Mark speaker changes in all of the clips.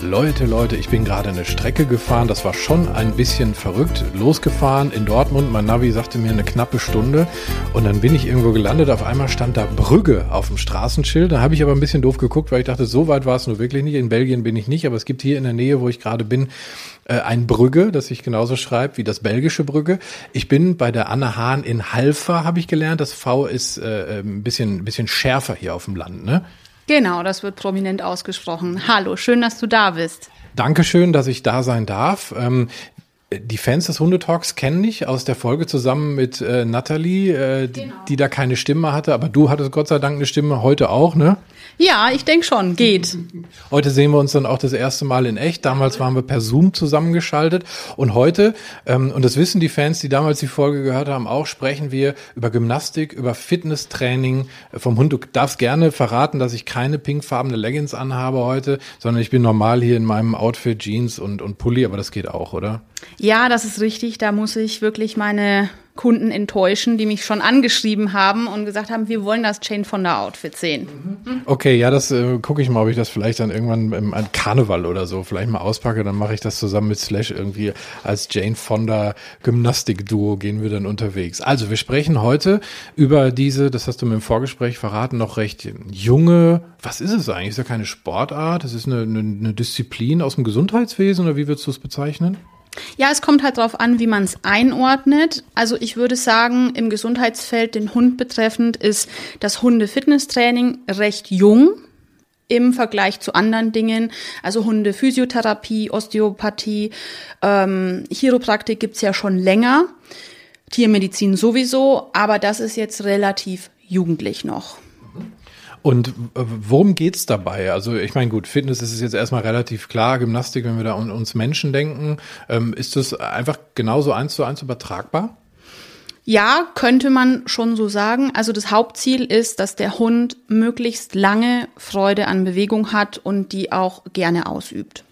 Speaker 1: Leute, Leute, ich bin gerade eine Strecke gefahren. Das war schon ein bisschen verrückt. Losgefahren in Dortmund. Mein Navi sagte mir eine knappe Stunde. Und dann bin ich irgendwo gelandet. Auf einmal stand da Brügge auf dem Straßenschild. Da habe ich aber ein bisschen doof geguckt, weil ich dachte, so weit war es nur wirklich nicht. In Belgien bin ich nicht. Aber es gibt hier in der Nähe, wo ich gerade bin, äh, ein Brügge, das sich genauso schreibt wie das belgische Brügge. Ich bin bei der Anne Hahn in Halfa, habe ich gelernt. Das V ist äh, ein bisschen, ein bisschen schärfer hier auf dem Land, ne?
Speaker 2: Genau, das wird prominent ausgesprochen. Hallo, schön, dass du da bist.
Speaker 1: Dankeschön, dass ich da sein darf. Die Fans des Hundetalks kennen dich aus der Folge zusammen mit äh, Natalie, äh, genau. die, die, da keine Stimme hatte, aber du hattest Gott sei Dank eine Stimme, heute auch, ne?
Speaker 2: Ja, ich denke schon, geht.
Speaker 1: Heute sehen wir uns dann auch das erste Mal in echt. Damals waren wir per Zoom zusammengeschaltet. Und heute, ähm, und das wissen die Fans, die damals die Folge gehört haben, auch, sprechen wir über Gymnastik, über Fitnesstraining vom Hund. Du darfst gerne verraten, dass ich keine pinkfarbene Leggings anhabe heute, sondern ich bin normal hier in meinem Outfit, Jeans und, und Pulli, aber das geht auch, oder?
Speaker 2: Ja, das ist richtig. Da muss ich wirklich meine Kunden enttäuschen, die mich schon angeschrieben haben und gesagt haben, wir wollen das Jane Fonda Outfit sehen.
Speaker 1: Mhm. Okay, ja, das äh, gucke ich mal, ob ich das vielleicht dann irgendwann im Karneval oder so vielleicht mal auspacke. Dann mache ich das zusammen mit Slash irgendwie als Jane Fonda Gymnastik-Duo gehen wir dann unterwegs. Also wir sprechen heute über diese, das hast du mir im Vorgespräch verraten, noch recht junge, was ist es eigentlich? Ist ja keine Sportart, das ist eine, eine, eine Disziplin aus dem Gesundheitswesen oder wie würdest du es bezeichnen?
Speaker 2: Ja, es kommt halt darauf an, wie man es einordnet. Also ich würde sagen, im Gesundheitsfeld den Hund betreffend ist das Hunde-Fitnesstraining recht jung im Vergleich zu anderen Dingen. Also Hunde-Physiotherapie, Osteopathie, ähm, Chiropraktik gibt's ja schon länger. Tiermedizin sowieso, aber das ist jetzt relativ jugendlich noch.
Speaker 1: Und worum geht's dabei? Also ich meine, gut, Fitness ist jetzt erstmal relativ klar, Gymnastik, wenn wir da an uns Menschen denken, ähm, ist das einfach genauso eins zu eins übertragbar?
Speaker 2: Ja, könnte man schon so sagen. Also das Hauptziel ist, dass der Hund möglichst lange Freude an Bewegung hat und die auch gerne ausübt.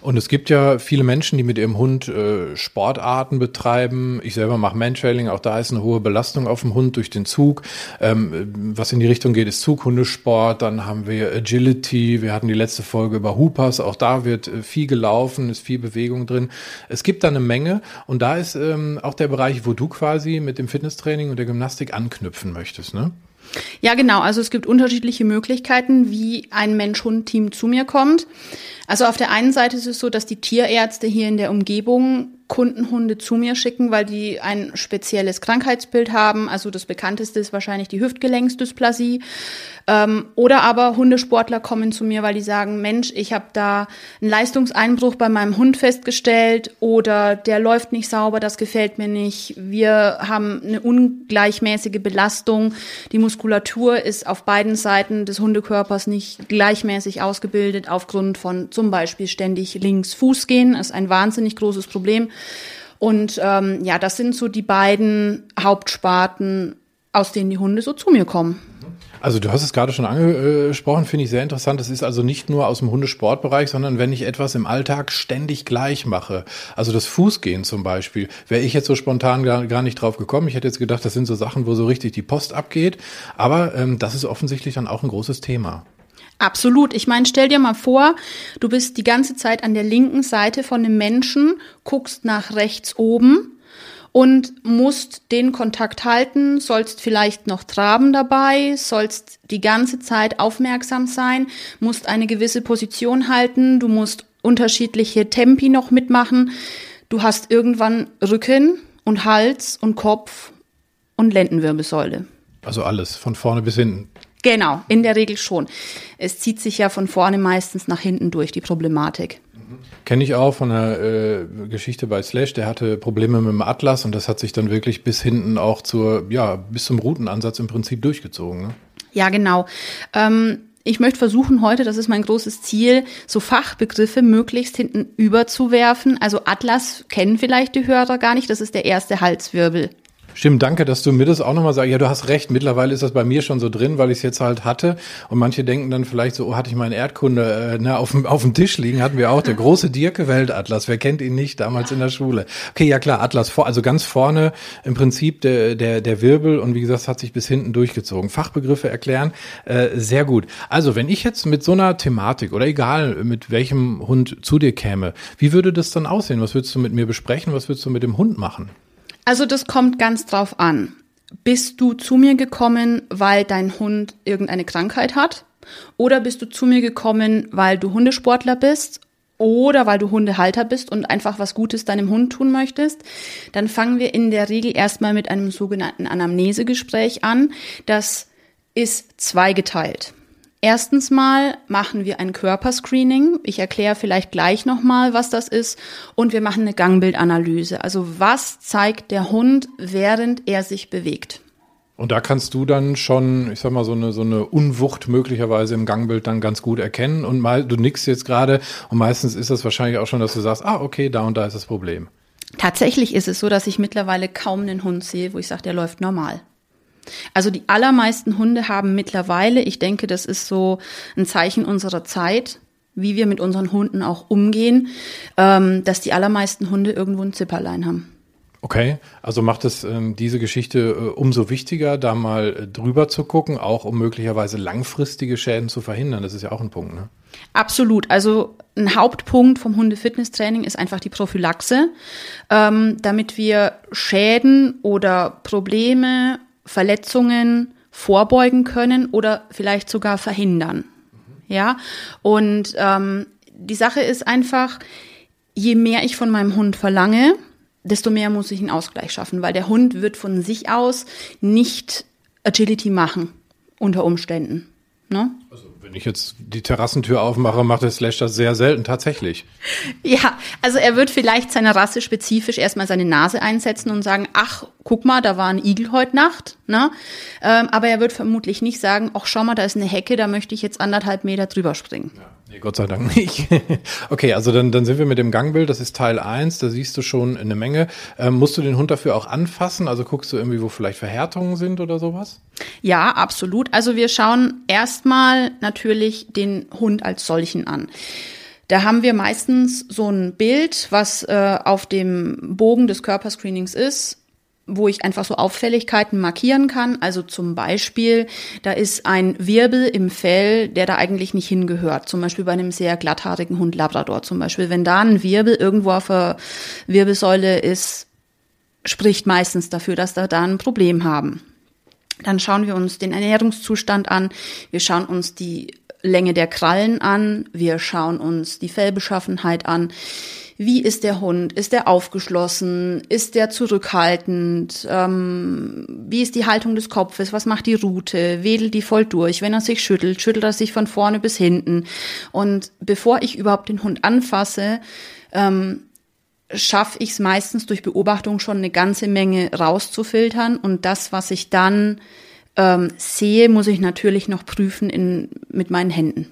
Speaker 1: Und es gibt ja viele Menschen, die mit ihrem Hund äh, Sportarten betreiben. Ich selber mache Mantrailing, auch da ist eine hohe Belastung auf dem Hund durch den Zug. Ähm, was in die Richtung geht, ist Zughundesport. Dann haben wir Agility. Wir hatten die letzte Folge über Hoopers. Auch da wird äh, viel gelaufen, ist viel Bewegung drin. Es gibt da eine Menge. Und da ist ähm, auch der Bereich, wo du quasi mit dem Fitnesstraining und der Gymnastik anknüpfen möchtest, ne?
Speaker 2: Ja, genau. Also es gibt unterschiedliche Möglichkeiten, wie ein Mensch-Hund-Team zu mir kommt. Also auf der einen Seite ist es so, dass die Tierärzte hier in der Umgebung Kundenhunde zu mir schicken, weil die ein spezielles Krankheitsbild haben. Also das bekannteste ist wahrscheinlich die Hüftgelenksdysplasie. Ähm, oder aber Hundesportler kommen zu mir, weil die sagen, Mensch, ich habe da einen Leistungseinbruch bei meinem Hund festgestellt oder der läuft nicht sauber, das gefällt mir nicht. Wir haben eine ungleichmäßige Belastung. Die Muskulatur ist auf beiden Seiten des Hundekörpers nicht gleichmäßig ausgebildet aufgrund von zum Beispiel ständig links Fuß gehen. Das ist ein wahnsinnig großes Problem. Und ähm, ja, das sind so die beiden Hauptsparten, aus denen die Hunde so zu mir kommen.
Speaker 1: Also du hast es gerade schon angesprochen, finde ich sehr interessant. Das ist also nicht nur aus dem Hundesportbereich, sondern wenn ich etwas im Alltag ständig gleich mache. Also das Fußgehen zum Beispiel, wäre ich jetzt so spontan gar, gar, nicht drauf gekommen. Ich hätte jetzt gedacht, das sind so Sachen, wo so richtig die Post abgeht. Aber ähm, das ist offensichtlich dann auch ein großes Thema.
Speaker 2: Absolut. Ich meine, stell dir mal vor, du bist die ganze Zeit an der linken Seite von einem Menschen, guckst nach rechts oben und musst den Kontakt halten, sollst vielleicht noch traben dabei, sollst die ganze Zeit aufmerksam sein, musst eine gewisse Position halten, du musst unterschiedliche Tempi noch mitmachen. Du hast irgendwann Rücken und Hals und Kopf und Lendenwirbelsäule.
Speaker 1: Also alles, von vorne bis hinten.
Speaker 2: Genau, in der Regel schon. Es zieht sich ja von vorne meistens nach hinten durch, die Problematik.
Speaker 1: Kenne ich auch von einer äh, Geschichte bei Slash, der hatte Probleme mit dem Atlas und das hat sich dann wirklich bis hinten auch zur, ja, bis zum Routenansatz im Prinzip durchgezogen. Ne?
Speaker 2: Ja, genau. Ähm, ich möchte versuchen heute, das ist mein großes Ziel, so Fachbegriffe möglichst hinten überzuwerfen. Also Atlas kennen vielleicht die Hörer gar nicht, das ist der erste Halswirbel.
Speaker 1: Stimmt, danke, dass du mir das auch nochmal sagst. Ja, du hast recht. Mittlerweile ist das bei mir schon so drin, weil ich es jetzt halt hatte. Und manche denken dann vielleicht so, oh, hatte ich meinen Erdkunde äh, ne, auf, dem, auf dem Tisch liegen, hatten wir auch. Der große Dirke Weltatlas. Wer kennt ihn nicht damals in der Schule? Okay, ja klar, Atlas vor, also ganz vorne im Prinzip der, der, der Wirbel und wie gesagt, hat sich bis hinten durchgezogen. Fachbegriffe erklären, äh, sehr gut. Also, wenn ich jetzt mit so einer Thematik oder egal mit welchem Hund zu dir käme, wie würde das dann aussehen? Was würdest du mit mir besprechen? Was würdest du mit dem Hund machen?
Speaker 2: Also das kommt ganz drauf an. Bist du zu mir gekommen, weil dein Hund irgendeine Krankheit hat? Oder bist du zu mir gekommen, weil du Hundesportler bist? Oder weil du Hundehalter bist und einfach was Gutes deinem Hund tun möchtest? Dann fangen wir in der Regel erstmal mit einem sogenannten Anamnesegespräch an. Das ist zweigeteilt. Erstens mal machen wir ein Körperscreening. Ich erkläre vielleicht gleich nochmal, was das ist. Und wir machen eine Gangbildanalyse. Also was zeigt der Hund, während er sich bewegt?
Speaker 1: Und da kannst du dann schon, ich sag mal, so eine, so eine Unwucht möglicherweise im Gangbild dann ganz gut erkennen. Und mal, du nickst jetzt gerade und meistens ist das wahrscheinlich auch schon, dass du sagst, ah, okay, da und da ist das Problem.
Speaker 2: Tatsächlich ist es so, dass ich mittlerweile kaum einen Hund sehe, wo ich sage, der läuft normal. Also die allermeisten Hunde haben mittlerweile, ich denke, das ist so ein Zeichen unserer Zeit, wie wir mit unseren Hunden auch umgehen, ähm, dass die allermeisten Hunde irgendwo ein Zipperlein haben.
Speaker 1: Okay, also macht es ähm, diese Geschichte äh, umso wichtiger, da mal äh, drüber zu gucken, auch um möglicherweise langfristige Schäden zu verhindern. Das ist ja auch ein Punkt, ne?
Speaker 2: Absolut. Also ein Hauptpunkt vom Hunde-Fitness-Training ist einfach die Prophylaxe, ähm, damit wir Schäden oder Probleme Verletzungen vorbeugen können oder vielleicht sogar verhindern. Ja, und ähm, die Sache ist einfach, je mehr ich von meinem Hund verlange, desto mehr muss ich einen Ausgleich schaffen, weil der Hund wird von sich aus nicht Agility machen unter Umständen. Ne?
Speaker 1: Also wenn ich jetzt die Terrassentür aufmache, macht der Slash das sehr selten tatsächlich.
Speaker 2: Ja, also er wird vielleicht seiner Rasse spezifisch erstmal seine Nase einsetzen und sagen, ach, guck mal, da war ein Igel heute Nacht. Ne? Ähm, aber er wird vermutlich nicht sagen, ach, schau mal, da ist eine Hecke, da möchte ich jetzt anderthalb Meter drüber springen.
Speaker 1: Ja. Nee, Gott sei Dank nicht. okay, also dann, dann sind wir mit dem Gangbild, das ist Teil 1, da siehst du schon eine Menge. Ähm, musst du den Hund dafür auch anfassen? Also guckst du irgendwie, wo vielleicht Verhärtungen sind oder sowas?
Speaker 2: Ja, absolut. Also wir schauen erstmal natürlich den Hund als solchen an. Da haben wir meistens so ein Bild, was äh, auf dem Bogen des Körperscreenings ist wo ich einfach so Auffälligkeiten markieren kann. Also zum Beispiel, da ist ein Wirbel im Fell, der da eigentlich nicht hingehört. Zum Beispiel bei einem sehr glatthaarigen Hund Labrador zum Beispiel. Wenn da ein Wirbel irgendwo auf der Wirbelsäule ist, spricht meistens dafür, dass da da ein Problem haben. Dann schauen wir uns den Ernährungszustand an. Wir schauen uns die Länge der Krallen an. Wir schauen uns die Fellbeschaffenheit an wie ist der Hund? Ist der aufgeschlossen? Ist der zurückhaltend? Ähm, wie ist die Haltung des Kopfes? Was macht die Rute? Wedelt die voll durch? Wenn er sich schüttelt, schüttelt er sich von vorne bis hinten. Und bevor ich überhaupt den Hund anfasse, ähm, schaffe ich es meistens durch Beobachtung schon eine ganze Menge rauszufiltern. Und das, was ich dann ähm, sehe, muss ich natürlich noch prüfen in, mit meinen Händen.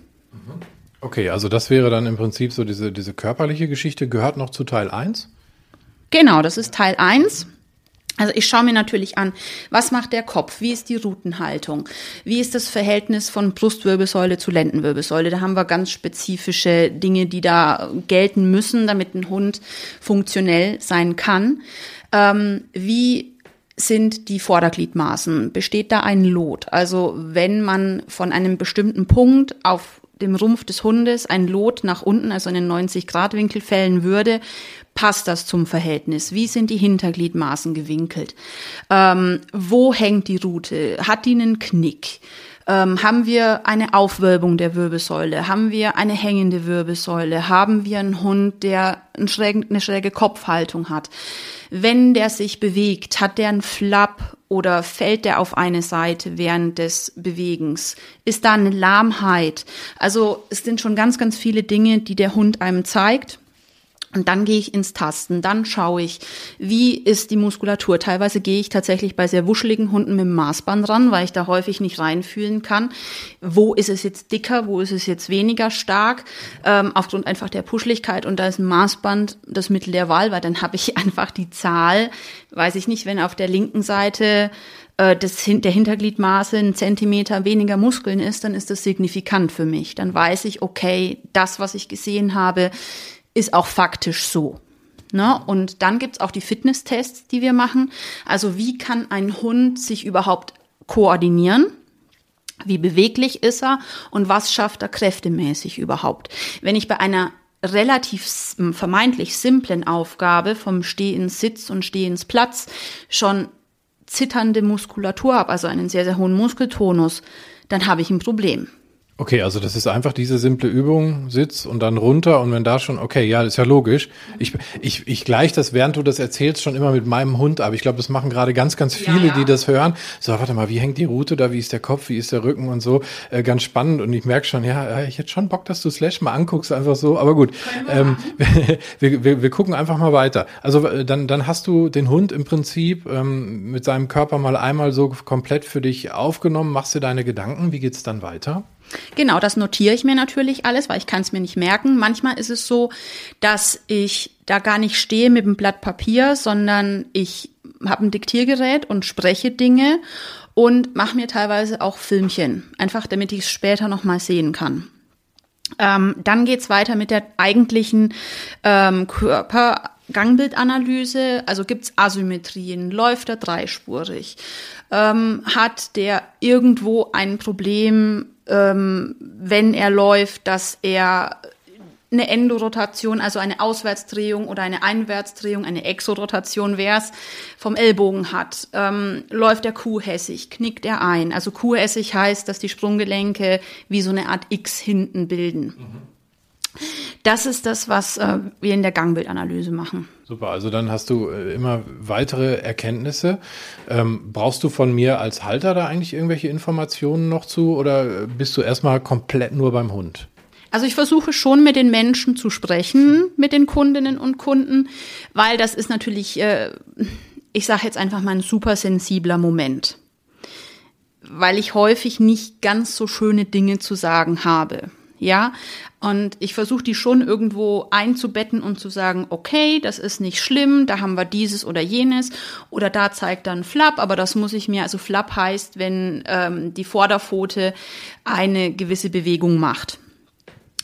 Speaker 1: Okay, also das wäre dann im Prinzip so diese, diese körperliche Geschichte, gehört noch zu Teil 1?
Speaker 2: Genau, das ist Teil 1. Also ich schaue mir natürlich an, was macht der Kopf, wie ist die Rutenhaltung, wie ist das Verhältnis von Brustwirbelsäule zu Lendenwirbelsäule. Da haben wir ganz spezifische Dinge, die da gelten müssen, damit ein Hund funktionell sein kann. Ähm, wie sind die Vordergliedmaßen? Besteht da ein Lot? Also wenn man von einem bestimmten Punkt auf dem Rumpf des Hundes ein Lot nach unten, also einen 90-Grad-Winkel fällen würde, passt das zum Verhältnis? Wie sind die Hintergliedmaßen gewinkelt? Ähm, wo hängt die Rute? Hat die einen Knick? Ähm, haben wir eine Aufwölbung der Wirbelsäule? Haben wir eine hängende Wirbelsäule? Haben wir einen Hund, der eine schräge, Kopfhaltung hat? Wenn der sich bewegt, hat der einen Flapp oder fällt der auf eine Seite während des Bewegens? Ist da eine Lahmheit? Also es sind schon ganz, ganz viele Dinge, die der Hund einem zeigt. Und dann gehe ich ins Tasten, dann schaue ich, wie ist die Muskulatur. Teilweise gehe ich tatsächlich bei sehr wuscheligen Hunden mit dem Maßband ran, weil ich da häufig nicht reinfühlen kann. Wo ist es jetzt dicker, wo ist es jetzt weniger stark, ähm, aufgrund einfach der Puschligkeit. Und da ist ein Maßband das Mittel der Wahl, weil dann habe ich einfach die Zahl, weiß ich nicht, wenn auf der linken Seite äh, des, der Hintergliedmaße ein Zentimeter weniger Muskeln ist, dann ist das signifikant für mich. Dann weiß ich, okay, das, was ich gesehen habe, ist auch faktisch so. Ne? Und dann gibt's auch die Fitnesstests, die wir machen. Also wie kann ein Hund sich überhaupt koordinieren? Wie beweglich ist er und was schafft er kräftemäßig überhaupt? Wenn ich bei einer relativ vermeintlich simplen Aufgabe vom Steh ins Sitz und Steh ins Platz schon zitternde Muskulatur habe, also einen sehr, sehr hohen Muskeltonus, dann habe ich ein Problem.
Speaker 1: Okay, also das ist einfach diese simple Übung, Sitz und dann runter und wenn da schon, okay, ja, ist ja logisch. Ich, ich, ich gleich das, während du das erzählst, schon immer mit meinem Hund ab. Ich glaube, das machen gerade ganz, ganz viele, ja, ja. die das hören. So, warte mal, wie hängt die Route da, wie ist der Kopf, wie ist der Rücken und so. Äh, ganz spannend und ich merke schon, ja, ich hätte schon Bock, dass du Slash mal anguckst, einfach so. Aber gut, ähm, wir, wir, wir gucken einfach mal weiter. Also äh, dann, dann hast du den Hund im Prinzip ähm, mit seinem Körper mal einmal so komplett für dich aufgenommen, machst dir deine Gedanken, wie geht's dann weiter?
Speaker 2: Genau, das notiere ich mir natürlich alles, weil ich kann es mir nicht merken. Manchmal ist es so, dass ich da gar nicht stehe mit einem Blatt Papier, sondern ich habe ein Diktiergerät und spreche Dinge und mache mir teilweise auch Filmchen, einfach damit ich es später nochmal sehen kann. Ähm, dann geht's weiter mit der eigentlichen ähm, Körper. Gangbildanalyse, also gibt's Asymmetrien, läuft er dreispurig, ähm, hat der irgendwo ein Problem ähm, wenn er läuft, dass er eine Endorotation, also eine Auswärtsdrehung oder eine Einwärtsdrehung, eine Exorotation wär's, vom Ellbogen hat. Ähm, läuft der kuhhässig, knickt er ein. Also kuhhässig heißt, dass die Sprunggelenke wie so eine Art X hinten bilden. Mhm. Das ist das, was äh, wir in der Gangbildanalyse machen.
Speaker 1: Super, also dann hast du äh, immer weitere Erkenntnisse. Ähm, brauchst du von mir als Halter da eigentlich irgendwelche Informationen noch zu oder äh, bist du erstmal komplett nur beim Hund?
Speaker 2: Also ich versuche schon mit den Menschen zu sprechen, mit den Kundinnen und Kunden, weil das ist natürlich, äh, ich sage jetzt einfach mal ein super sensibler Moment, weil ich häufig nicht ganz so schöne Dinge zu sagen habe. Ja, und ich versuche die schon irgendwo einzubetten und zu sagen, okay, das ist nicht schlimm, da haben wir dieses oder jenes oder da zeigt dann Flap, aber das muss ich mir, also Flap heißt, wenn ähm, die Vorderpfote eine gewisse Bewegung macht,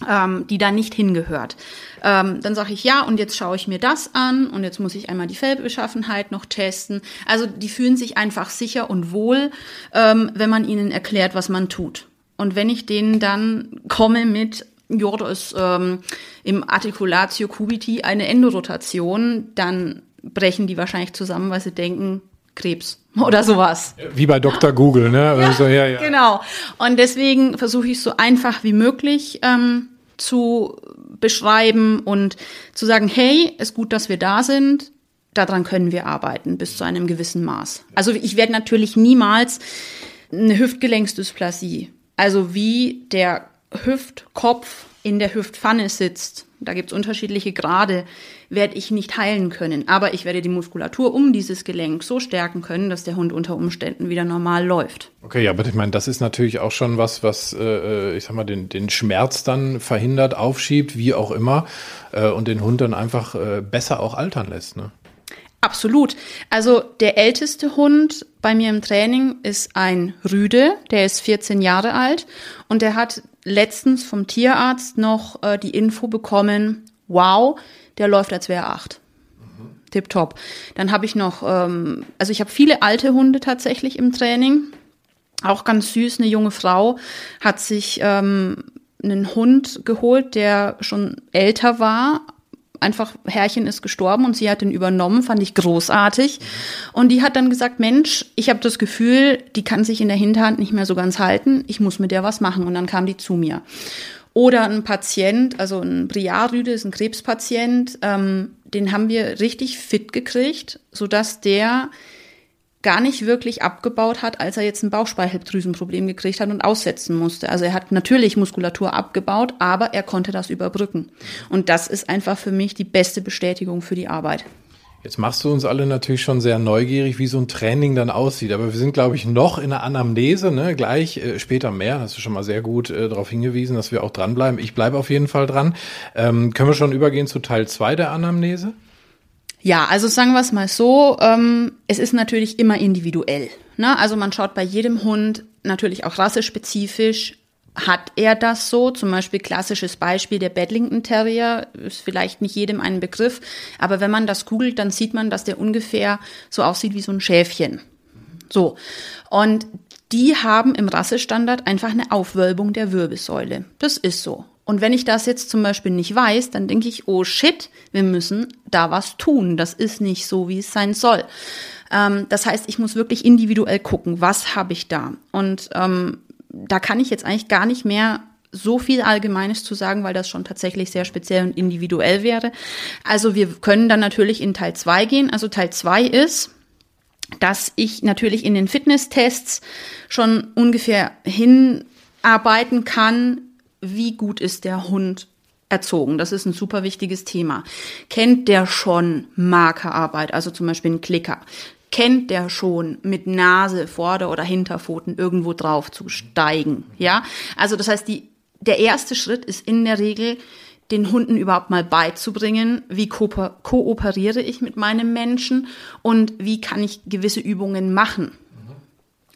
Speaker 2: ähm, die da nicht hingehört. Ähm, dann sage ich ja und jetzt schaue ich mir das an und jetzt muss ich einmal die Fellbeschaffenheit noch testen. Also die fühlen sich einfach sicher und wohl, ähm, wenn man ihnen erklärt, was man tut. Und wenn ich denen dann komme mit, ja, da ist ähm, im Articulatio cubiti eine Endorotation, dann brechen die wahrscheinlich zusammen, weil sie denken, Krebs oder sowas.
Speaker 1: Wie bei Dr. Google, ne?
Speaker 2: Ja, also, ja, ja. Genau. Und deswegen versuche ich so einfach wie möglich ähm, zu beschreiben und zu sagen, hey, ist gut, dass wir da sind. Daran können wir arbeiten bis zu einem gewissen Maß. Also ich werde natürlich niemals eine Hüftgelenksdysplasie also wie der Hüftkopf in der Hüftpfanne sitzt, da gibt's unterschiedliche Grade, werde ich nicht heilen können. Aber ich werde die Muskulatur um dieses Gelenk so stärken können, dass der Hund unter Umständen wieder normal läuft.
Speaker 1: Okay, aber ich meine, das ist natürlich auch schon was, was, äh, ich sag mal, den, den Schmerz dann verhindert, aufschiebt, wie auch immer, äh, und den Hund dann einfach äh, besser auch altern lässt. Ne?
Speaker 2: Absolut. Also der älteste Hund bei mir im Training ist ein Rüde, der ist 14 Jahre alt und der hat letztens vom Tierarzt noch äh, die Info bekommen, wow, der läuft als wäre acht. Mhm. Tipptopp. Dann habe ich noch, ähm, also ich habe viele alte Hunde tatsächlich im Training. Auch ganz süß, eine junge Frau hat sich ähm, einen Hund geholt, der schon älter war, einfach, Herrchen ist gestorben und sie hat ihn übernommen, fand ich großartig. Und die hat dann gesagt, Mensch, ich habe das Gefühl, die kann sich in der Hinterhand nicht mehr so ganz halten, ich muss mit der was machen. Und dann kam die zu mir. Oder ein Patient, also ein Briarrüde ist ein Krebspatient, ähm, den haben wir richtig fit gekriegt, sodass der gar nicht wirklich abgebaut hat, als er jetzt ein Bauchspeicheldrüsenproblem gekriegt hat und aussetzen musste. Also er hat natürlich Muskulatur abgebaut, aber er konnte das überbrücken. Und das ist einfach für mich die beste Bestätigung für die Arbeit.
Speaker 1: Jetzt machst du uns alle natürlich schon sehr neugierig, wie so ein Training dann aussieht. Aber wir sind, glaube ich, noch in der Anamnese, ne? Gleich äh, später mehr. Hast du schon mal sehr gut äh, darauf hingewiesen, dass wir auch dranbleiben. Ich bleibe auf jeden Fall dran. Ähm, können wir schon übergehen zu Teil zwei der Anamnese?
Speaker 2: Ja, also sagen wir es mal so, ähm, es ist natürlich immer individuell. Ne? Also man schaut bei jedem Hund natürlich auch rassespezifisch, hat er das so? Zum Beispiel klassisches Beispiel der Bedlington Terrier ist vielleicht nicht jedem ein Begriff, aber wenn man das googelt, dann sieht man, dass der ungefähr so aussieht wie so ein Schäfchen. So. Und die haben im Rassestandard einfach eine Aufwölbung der Wirbelsäule. Das ist so. Und wenn ich das jetzt zum Beispiel nicht weiß, dann denke ich, oh shit, wir müssen da was tun. Das ist nicht so, wie es sein soll. Ähm, das heißt, ich muss wirklich individuell gucken, was habe ich da. Und ähm, da kann ich jetzt eigentlich gar nicht mehr so viel Allgemeines zu sagen, weil das schon tatsächlich sehr speziell und individuell wäre. Also wir können dann natürlich in Teil zwei gehen. Also Teil zwei ist, dass ich natürlich in den Fitnesstests schon ungefähr hinarbeiten kann, wie gut ist der Hund erzogen. Das ist ein super wichtiges Thema. Kennt der schon Markerarbeit, also zum Beispiel ein Klicker? Kennt der schon mit Nase, Vorder- oder Hinterpfoten irgendwo drauf zu steigen? Ja, also das heißt, die, der erste Schritt ist in der Regel, den Hunden überhaupt mal beizubringen, wie kooperiere ich mit meinem Menschen und wie kann ich gewisse Übungen machen.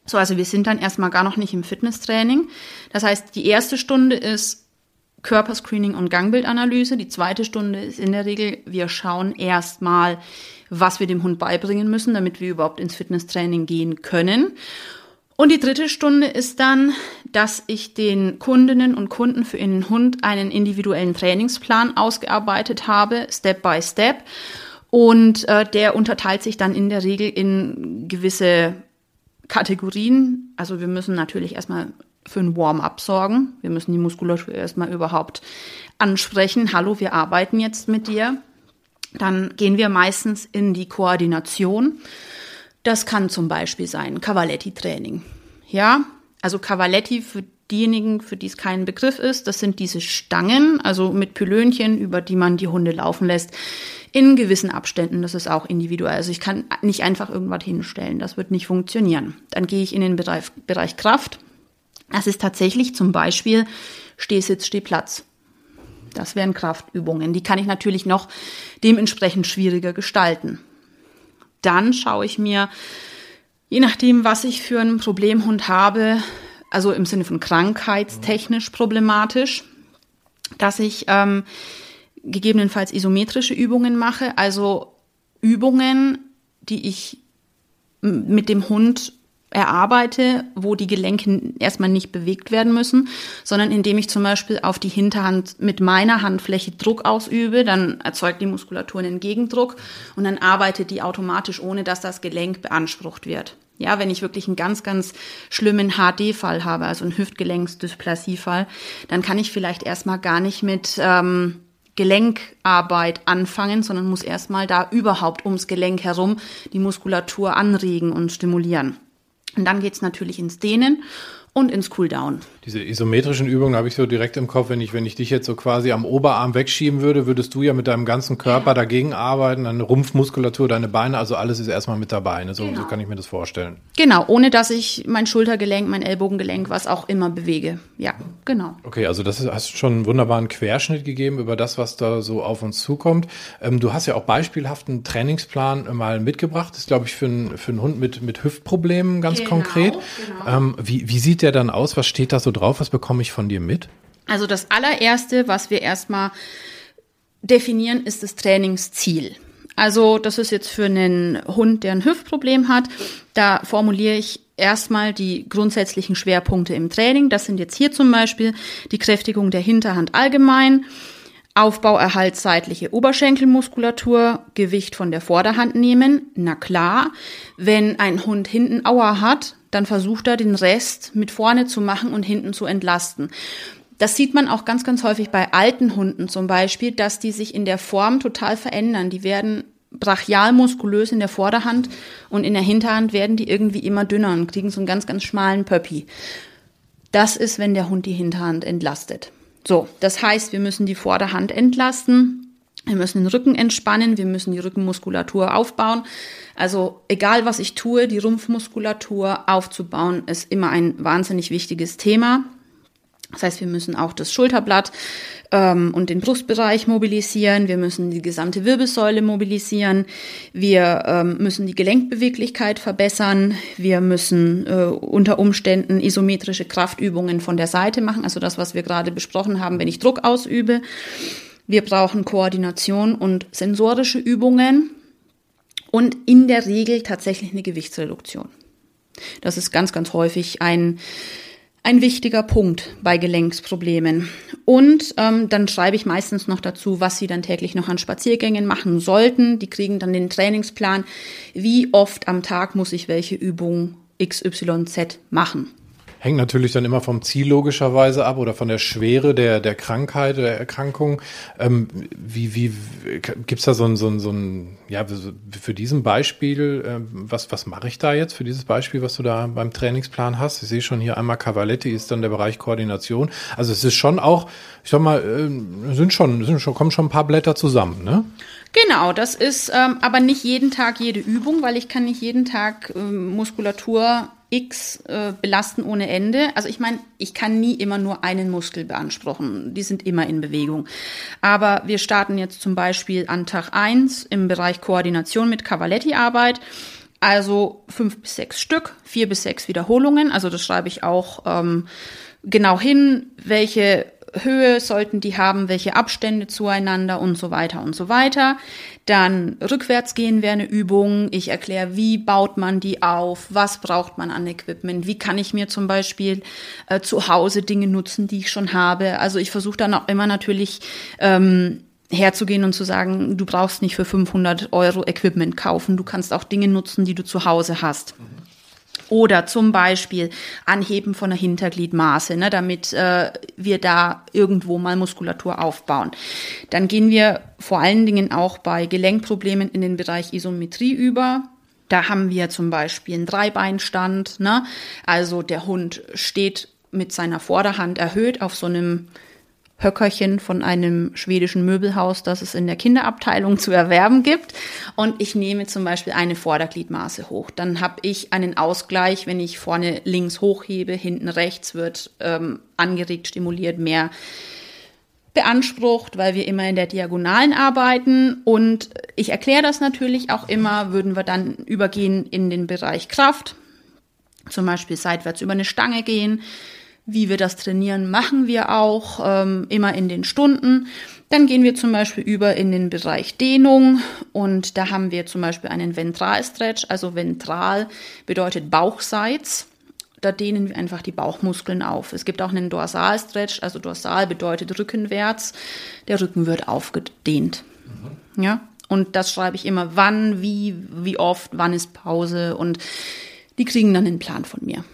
Speaker 2: So, also wir sind dann erstmal gar noch nicht im Fitnesstraining. Das heißt, die erste Stunde ist Körperscreening und Gangbildanalyse. Die zweite Stunde ist in der Regel, wir schauen erstmal, was wir dem Hund beibringen müssen, damit wir überhaupt ins Fitnesstraining gehen können. Und die dritte Stunde ist dann, dass ich den Kundinnen und Kunden für ihren Hund einen individuellen Trainingsplan ausgearbeitet habe, Step by Step. Und äh, der unterteilt sich dann in der Regel in gewisse Kategorien. Also wir müssen natürlich erstmal für ein Warm-up sorgen. Wir müssen die Muskulatur erstmal überhaupt ansprechen. Hallo, wir arbeiten jetzt mit dir. Dann gehen wir meistens in die Koordination. Das kann zum Beispiel sein Cavaletti-Training. Ja, also Cavaletti für diejenigen, für die es kein Begriff ist, das sind diese Stangen, also mit Pylönchen, über die man die Hunde laufen lässt, in gewissen Abständen. Das ist auch individuell. Also ich kann nicht einfach irgendwas hinstellen. Das wird nicht funktionieren. Dann gehe ich in den Bereich, Bereich Kraft. Das ist tatsächlich zum Beispiel Stehsitz, Stehplatz. Das wären Kraftübungen. Die kann ich natürlich noch dementsprechend schwieriger gestalten. Dann schaue ich mir, je nachdem, was ich für einen Problemhund habe, also im Sinne von krankheitstechnisch problematisch, dass ich ähm, gegebenenfalls isometrische Übungen mache, also Übungen, die ich mit dem Hund erarbeite, wo die Gelenke erstmal nicht bewegt werden müssen, sondern indem ich zum Beispiel auf die Hinterhand mit meiner Handfläche Druck ausübe, dann erzeugt die Muskulatur einen Gegendruck und dann arbeitet die automatisch, ohne dass das Gelenk beansprucht wird. Ja, wenn ich wirklich einen ganz, ganz schlimmen HD-Fall habe, also einen Hüftgelenksdysplasie-Fall, dann kann ich vielleicht erstmal gar nicht mit ähm, Gelenkarbeit anfangen, sondern muss erstmal da überhaupt ums Gelenk herum die Muskulatur anregen und stimulieren. Und dann geht's natürlich ins Dehnen und ins Cooldown.
Speaker 1: Diese isometrischen Übungen habe ich so direkt im Kopf, wenn ich, wenn ich dich jetzt so quasi am Oberarm wegschieben würde, würdest du ja mit deinem ganzen Körper dagegen arbeiten, deine Rumpfmuskulatur, deine Beine, also alles ist erstmal mit dabei. Ne? So, genau. so kann ich mir das vorstellen.
Speaker 2: Genau, ohne dass ich mein Schultergelenk, mein Ellbogengelenk, was auch immer bewege. Ja, genau.
Speaker 1: Okay, also das ist, hast schon einen wunderbaren Querschnitt gegeben über das, was da so auf uns zukommt. Ähm, du hast ja auch beispielhaften Trainingsplan mal mitgebracht. Das ist, glaube ich, für, ein, für einen Hund mit, mit Hüftproblemen ganz genau, konkret. Genau. Ähm, wie, wie sieht der dann aus? Was steht da so drauf? Was bekomme ich von dir mit?
Speaker 2: Also das allererste, was wir erstmal definieren, ist das Trainingsziel. Also das ist jetzt für einen Hund, der ein Hüftproblem hat. Da formuliere ich erstmal die grundsätzlichen Schwerpunkte im Training. Das sind jetzt hier zum Beispiel die Kräftigung der Hinterhand allgemein, Aufbau, Erhalt seitliche Oberschenkelmuskulatur, Gewicht von der Vorderhand nehmen. Na klar, wenn ein Hund hinten Auer hat, dann versucht er den Rest mit vorne zu machen und hinten zu entlasten. Das sieht man auch ganz, ganz häufig bei alten Hunden zum Beispiel, dass die sich in der Form total verändern. Die werden brachial muskulös in der Vorderhand und in der Hinterhand werden die irgendwie immer dünner und kriegen so einen ganz, ganz schmalen Pöppi. Das ist, wenn der Hund die Hinterhand entlastet. So, das heißt, wir müssen die Vorderhand entlasten, wir müssen den Rücken entspannen, wir müssen die Rückenmuskulatur aufbauen. Also egal was ich tue, die Rumpfmuskulatur aufzubauen, ist immer ein wahnsinnig wichtiges Thema. Das heißt, wir müssen auch das Schulterblatt ähm, und den Brustbereich mobilisieren. Wir müssen die gesamte Wirbelsäule mobilisieren. Wir ähm, müssen die Gelenkbeweglichkeit verbessern. Wir müssen äh, unter Umständen isometrische Kraftübungen von der Seite machen. Also das, was wir gerade besprochen haben, wenn ich Druck ausübe. Wir brauchen Koordination und sensorische Übungen und in der Regel tatsächlich eine Gewichtsreduktion. Das ist ganz, ganz häufig ein ein wichtiger Punkt bei Gelenksproblemen. Und ähm, dann schreibe ich meistens noch dazu, was sie dann täglich noch an Spaziergängen machen sollten. Die kriegen dann den Trainingsplan, wie oft am Tag muss ich welche Übung XYZ machen.
Speaker 1: Hängt natürlich dann immer vom Ziel logischerweise ab oder von der Schwere der, der Krankheit, der Erkrankung. Ähm, wie wie gibt's da so ein, so ein, so ein, ja, für diesen Beispiel, äh, was, was mache ich da jetzt für dieses Beispiel, was du da beim Trainingsplan hast? Ich sehe schon hier einmal Cavaletti ist dann der Bereich Koordination. Also es ist schon auch, ich sag mal, äh, sind schon, sind schon, kommen schon ein paar Blätter zusammen, ne?
Speaker 2: Genau, das ist ähm, aber nicht jeden Tag jede Übung, weil ich kann nicht jeden Tag ähm, Muskulatur X äh, belasten ohne Ende. Also ich meine, ich kann nie immer nur einen Muskel beanspruchen. Die sind immer in Bewegung. Aber wir starten jetzt zum Beispiel an Tag eins im Bereich Koordination mit Cavaletti-Arbeit. Also fünf bis sechs Stück, vier bis sechs Wiederholungen. Also das schreibe ich auch ähm, genau hin, welche Höhe sollten die haben, welche Abstände zueinander und so weiter und so weiter. Dann rückwärts gehen wäre eine Übung. Ich erkläre, wie baut man die auf, was braucht man an Equipment, wie kann ich mir zum Beispiel äh, zu Hause Dinge nutzen, die ich schon habe. Also ich versuche dann auch immer natürlich ähm, herzugehen und zu sagen, du brauchst nicht für 500 Euro Equipment kaufen, du kannst auch Dinge nutzen, die du zu Hause hast. Mhm. Oder zum Beispiel Anheben von der Hintergliedmaße, ne, damit äh, wir da irgendwo mal Muskulatur aufbauen. Dann gehen wir vor allen Dingen auch bei Gelenkproblemen in den Bereich Isometrie über. Da haben wir zum Beispiel einen Dreibeinstand. Ne? Also der Hund steht mit seiner Vorderhand erhöht auf so einem Höckerchen von einem schwedischen Möbelhaus, das es in der Kinderabteilung zu erwerben gibt. Und ich nehme zum Beispiel eine Vordergliedmaße hoch. Dann habe ich einen Ausgleich, wenn ich vorne links hochhebe, hinten rechts wird ähm, angeregt, stimuliert, mehr beansprucht, weil wir immer in der Diagonalen arbeiten. Und ich erkläre das natürlich auch immer, würden wir dann übergehen in den Bereich Kraft, zum Beispiel seitwärts über eine Stange gehen wie wir das trainieren, machen wir auch ähm, immer in den Stunden. Dann gehen wir zum Beispiel über in den Bereich Dehnung und da haben wir zum Beispiel einen Ventralstretch. Also ventral bedeutet Bauchseits. Da dehnen wir einfach die Bauchmuskeln auf. Es gibt auch einen Dorsalstretch, also dorsal bedeutet rückenwärts. Der Rücken wird aufgedehnt. Mhm. Ja, und das schreibe ich immer, wann, wie, wie oft, wann ist Pause und die kriegen dann einen Plan von mir.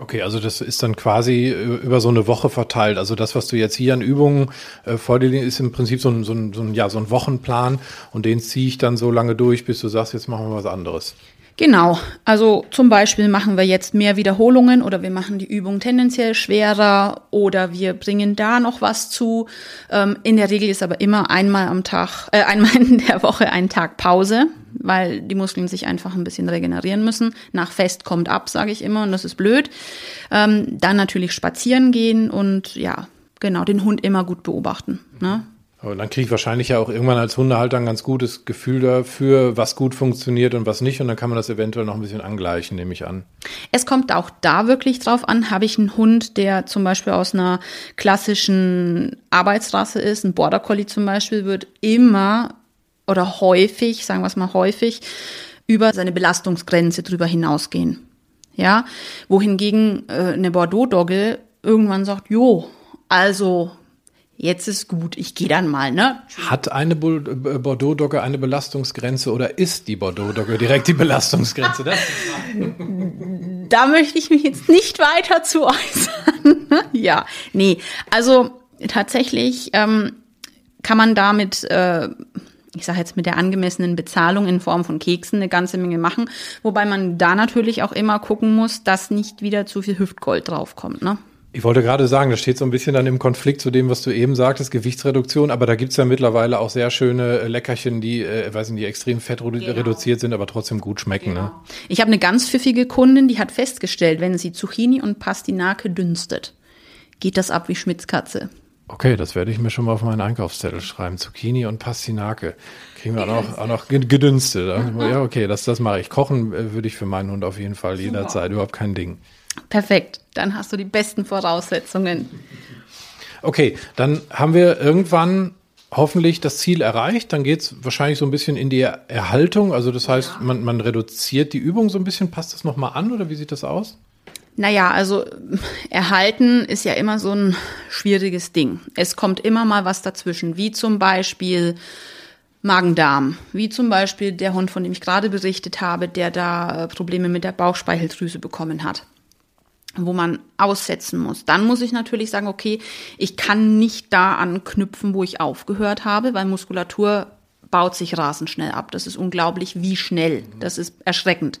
Speaker 1: Okay, also das ist dann quasi äh, über so eine Woche verteilt. Also das, was du jetzt hier an Übungen äh, vor dir liegen, ist im Prinzip so ein, so, ein, so, ein, ja, so ein Wochenplan und den ziehe ich dann so lange durch, bis du sagst, jetzt machen wir was anderes.
Speaker 2: Genau, also zum Beispiel machen wir jetzt mehr Wiederholungen oder wir machen die Übung tendenziell schwerer oder wir bringen da noch was zu. Ähm, in der Regel ist aber immer einmal am Tag, äh, einmal in der Woche ein Tag Pause, weil die Muskeln sich einfach ein bisschen regenerieren müssen. Nach Fest kommt ab, sage ich immer, und das ist blöd. Ähm, dann natürlich spazieren gehen und ja, genau, den Hund immer gut beobachten. Ne?
Speaker 1: Aber dann kriege ich wahrscheinlich ja auch irgendwann als Hundehalter ein ganz gutes Gefühl dafür, was gut funktioniert und was nicht. Und dann kann man das eventuell noch ein bisschen angleichen, nehme ich an.
Speaker 2: Es kommt auch da wirklich drauf an, habe ich einen Hund, der zum Beispiel aus einer klassischen Arbeitsrasse ist, ein Border Collie zum Beispiel, wird immer oder häufig, sagen wir es mal häufig, über seine Belastungsgrenze drüber hinausgehen. Ja, wohingegen äh, eine Bordeaux-Dogge irgendwann sagt, jo, also jetzt ist gut, ich gehe dann mal, ne?
Speaker 1: Hat eine äh, Bordeaux-Dogge eine Belastungsgrenze oder ist die Bordeaux-Dogge direkt die Belastungsgrenze?
Speaker 2: da möchte ich mich jetzt nicht weiter zu äußern. ja, nee, also tatsächlich ähm, kann man damit äh, ich sage jetzt mit der angemessenen Bezahlung in Form von Keksen eine ganze Menge machen, wobei man da natürlich auch immer gucken muss, dass nicht wieder zu viel Hüftgold draufkommt. Ne?
Speaker 1: Ich wollte gerade sagen, das steht so ein bisschen dann im Konflikt zu dem, was du eben sagtest, Gewichtsreduktion, aber da gibt's ja mittlerweile auch sehr schöne Leckerchen, die, äh, weiß nicht, die extrem fettreduziert genau. sind, aber trotzdem gut schmecken. Ne? Genau. Ne?
Speaker 2: Ich habe eine ganz pfiffige Kundin, die hat festgestellt, wenn sie Zucchini und Pastinake dünstet, geht das ab wie Schmitzkatze.
Speaker 1: Okay, das werde ich mir schon mal auf meinen Einkaufszettel schreiben. Zucchini und Pastinake. Kriegen wir auch noch, auch noch gedünstet. Ja, okay, das, das mache ich. Kochen äh, würde ich für meinen Hund auf jeden Fall Super. jederzeit. Überhaupt kein Ding.
Speaker 2: Perfekt. Dann hast du die besten Voraussetzungen.
Speaker 1: Okay, dann haben wir irgendwann hoffentlich das Ziel erreicht. Dann geht es wahrscheinlich so ein bisschen in die Erhaltung. Also das heißt, ja. man, man reduziert die Übung so ein bisschen. Passt das nochmal an oder wie sieht das aus?
Speaker 2: Naja, also erhalten ist ja immer so ein schwieriges Ding. Es kommt immer mal was dazwischen, wie zum Beispiel Magen-Darm, wie zum Beispiel der Hund, von dem ich gerade berichtet habe, der da äh, Probleme mit der Bauchspeicheldrüse bekommen hat wo man aussetzen muss. Dann muss ich natürlich sagen, okay, ich kann nicht da anknüpfen, wo ich aufgehört habe, weil Muskulatur baut sich rasend schnell ab. Das ist unglaublich, wie schnell. Das ist erschreckend.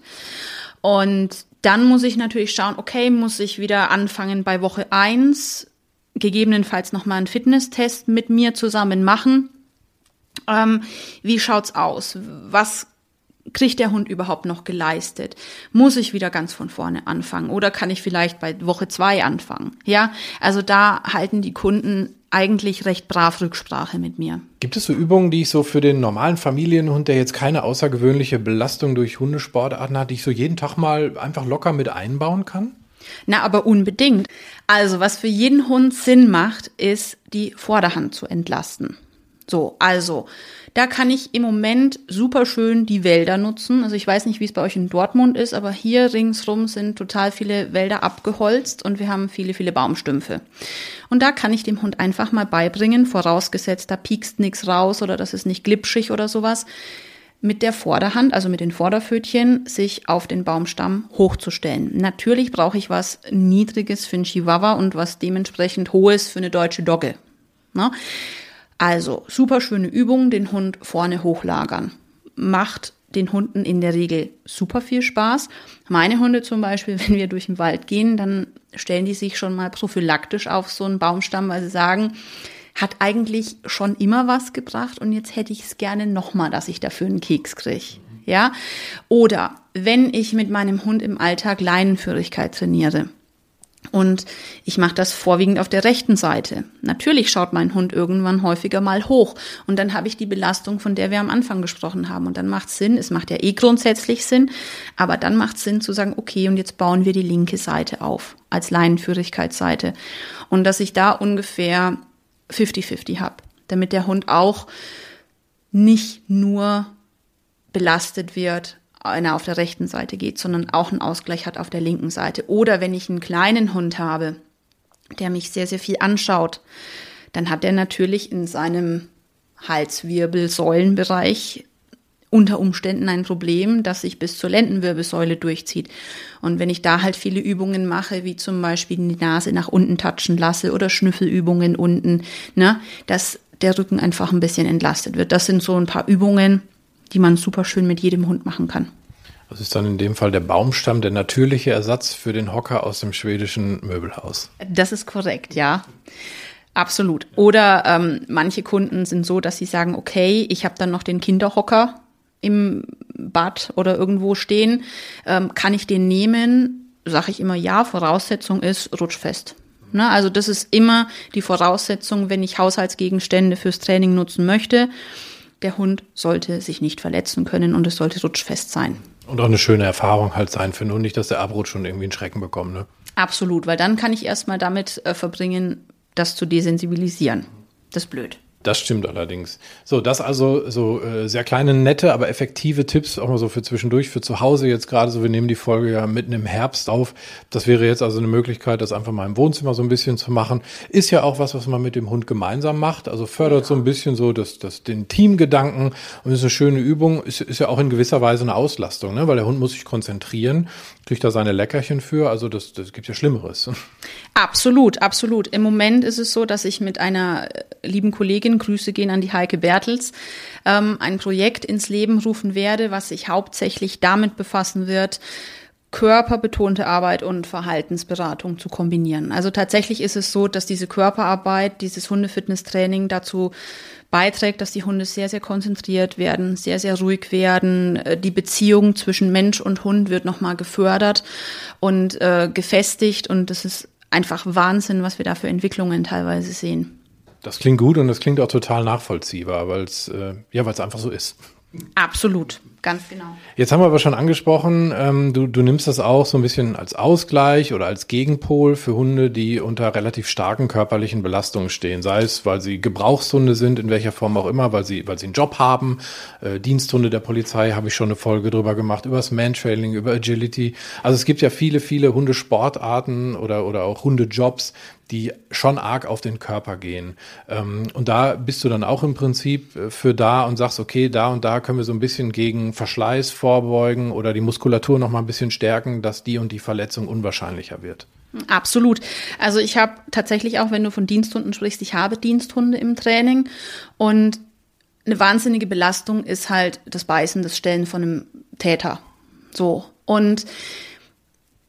Speaker 2: Und dann muss ich natürlich schauen, okay, muss ich wieder anfangen bei Woche eins gegebenenfalls nochmal einen Fitnesstest mit mir zusammen machen. Ähm, wie schaut's aus? Was kriegt der Hund überhaupt noch geleistet? Muss ich wieder ganz von vorne anfangen oder kann ich vielleicht bei Woche zwei anfangen? Ja, also da halten die Kunden eigentlich recht brav Rücksprache mit mir.
Speaker 1: Gibt es so Übungen, die ich so für den normalen Familienhund, der jetzt keine außergewöhnliche Belastung durch Hundesportarten hat, die ich so jeden Tag mal einfach locker mit einbauen kann?
Speaker 2: Na, aber unbedingt. Also, was für jeden Hund Sinn macht, ist, die Vorderhand zu entlasten. So, also da kann ich im Moment super schön die Wälder nutzen. Also ich weiß nicht, wie es bei euch in Dortmund ist, aber hier ringsrum sind total viele Wälder abgeholzt und wir haben viele, viele Baumstümpfe. Und da kann ich dem Hund einfach mal beibringen, vorausgesetzt, da piekst nichts raus oder das ist nicht glitschig oder sowas, mit der Vorderhand, also mit den Vorderpfötchen, sich auf den Baumstamm hochzustellen. Natürlich brauche ich was Niedriges für einen Chihuahua und was dementsprechend Hohes für eine deutsche Dogge. Ne? Also, super schöne Übung, den Hund vorne hochlagern. Macht den Hunden in der Regel super viel Spaß. Meine Hunde zum Beispiel, wenn wir durch den Wald gehen, dann stellen die sich schon mal prophylaktisch auf so einen Baumstamm, weil sie sagen, hat eigentlich schon immer was gebracht und jetzt hätte ich es gerne nochmal, dass ich dafür einen Keks kriege. Ja? Oder wenn ich mit meinem Hund im Alltag Leinenführigkeit trainiere, und ich mache das vorwiegend auf der rechten Seite. Natürlich schaut mein Hund irgendwann häufiger mal hoch. Und dann habe ich die Belastung, von der wir am Anfang gesprochen haben. Und dann macht es Sinn, es macht ja eh grundsätzlich Sinn, aber dann macht es Sinn zu sagen, okay, und jetzt bauen wir die linke Seite auf als Leinenführigkeitsseite. Und dass ich da ungefähr 50-50 habe, damit der Hund auch nicht nur belastet wird einer auf der rechten Seite geht, sondern auch einen Ausgleich hat auf der linken Seite. Oder wenn ich einen kleinen Hund habe, der mich sehr, sehr viel anschaut, dann hat er natürlich in seinem Halswirbelsäulenbereich unter Umständen ein Problem, das sich bis zur Lendenwirbelsäule durchzieht. Und wenn ich da halt viele Übungen mache, wie zum Beispiel die Nase nach unten touchen lasse oder Schnüffelübungen unten, ne, dass der Rücken einfach ein bisschen entlastet wird. Das sind so ein paar Übungen, die man super schön mit jedem Hund machen kann.
Speaker 1: Das ist dann in dem Fall der Baumstamm, der natürliche Ersatz für den Hocker aus dem schwedischen Möbelhaus.
Speaker 2: Das ist korrekt, ja. Absolut. Oder ähm, manche Kunden sind so, dass sie sagen, okay, ich habe dann noch den Kinderhocker im Bad oder irgendwo stehen. Ähm, kann ich den nehmen? Sage ich immer ja. Voraussetzung ist rutschfest. Ne? Also das ist immer die Voraussetzung, wenn ich Haushaltsgegenstände fürs Training nutzen möchte der Hund sollte sich nicht verletzen können und es sollte rutschfest sein.
Speaker 1: Und auch eine schöne Erfahrung halt sein für nur nicht, dass der abrutscht und irgendwie einen Schrecken bekommt. Ne?
Speaker 2: Absolut, weil dann kann ich erstmal damit äh, verbringen, das zu desensibilisieren. Das ist blöd.
Speaker 1: Das stimmt allerdings. So, das also so äh, sehr kleine, nette, aber effektive Tipps, auch mal so für zwischendurch, für zu Hause jetzt gerade so. Wir nehmen die Folge ja mitten im Herbst auf. Das wäre jetzt also eine Möglichkeit, das einfach mal im Wohnzimmer so ein bisschen zu machen. Ist ja auch was, was man mit dem Hund gemeinsam macht. Also fördert ja. so ein bisschen so das, das, den Teamgedanken und ist eine schöne Übung. Ist, ist ja auch in gewisser Weise eine Auslastung, ne? weil der Hund muss sich konzentrieren, kriegt da seine Leckerchen für. Also das, das gibt ja Schlimmeres.
Speaker 2: Absolut, absolut. Im Moment ist es so, dass ich mit einer lieben Kollegin Kollegin, Grüße gehen an die Heike Bertels, ähm, ein Projekt ins Leben rufen werde, was sich hauptsächlich damit befassen wird, körperbetonte Arbeit und Verhaltensberatung zu kombinieren. Also tatsächlich ist es so, dass diese Körperarbeit, dieses Hundefitnesstraining dazu beiträgt, dass die Hunde sehr, sehr konzentriert werden, sehr, sehr ruhig werden. Äh, die Beziehung zwischen Mensch und Hund wird nochmal gefördert und äh, gefestigt. Und das ist einfach Wahnsinn, was wir da für Entwicklungen teilweise sehen.
Speaker 1: Das klingt gut und das klingt auch total nachvollziehbar, weil es äh, ja, weil es einfach so ist.
Speaker 2: Absolut. Ganz genau.
Speaker 1: Jetzt haben wir aber schon angesprochen, ähm, du, du nimmst das auch so ein bisschen als Ausgleich oder als Gegenpol für Hunde, die unter relativ starken körperlichen Belastungen stehen. Sei es, weil sie Gebrauchshunde sind, in welcher Form auch immer, weil sie, weil sie einen Job haben. Äh, Diensthunde der Polizei habe ich schon eine Folge drüber gemacht, über das Mantrailing, über Agility. Also es gibt ja viele, viele Hundesportarten oder, oder auch Hundejobs, die schon arg auf den Körper gehen. Ähm, und da bist du dann auch im Prinzip äh, für da und sagst, okay, da und da können wir so ein bisschen gegen Verschleiß vorbeugen oder die Muskulatur noch mal ein bisschen stärken, dass die und die Verletzung unwahrscheinlicher wird.
Speaker 2: Absolut. Also ich habe tatsächlich auch, wenn du von Diensthunden sprichst, ich habe Diensthunde im Training und eine wahnsinnige Belastung ist halt das Beißen, das Stellen von einem Täter. So. Und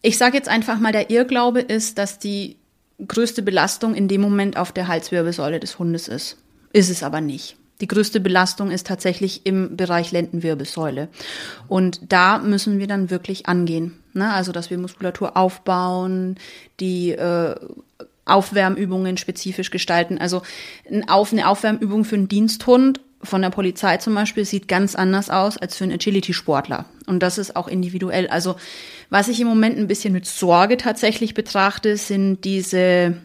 Speaker 2: ich sage jetzt einfach mal, der Irrglaube ist, dass die größte Belastung in dem Moment auf der Halswirbelsäule des Hundes ist. Ist es aber nicht. Die größte Belastung ist tatsächlich im Bereich Lendenwirbelsäule. Und da müssen wir dann wirklich angehen. Ne? Also, dass wir Muskulatur aufbauen, die äh, Aufwärmübungen spezifisch gestalten. Also eine Aufwärmübung für einen Diensthund von der Polizei zum Beispiel sieht ganz anders aus als für einen Agility-Sportler. Und das ist auch individuell. Also was ich im Moment ein bisschen mit Sorge tatsächlich betrachte, sind diese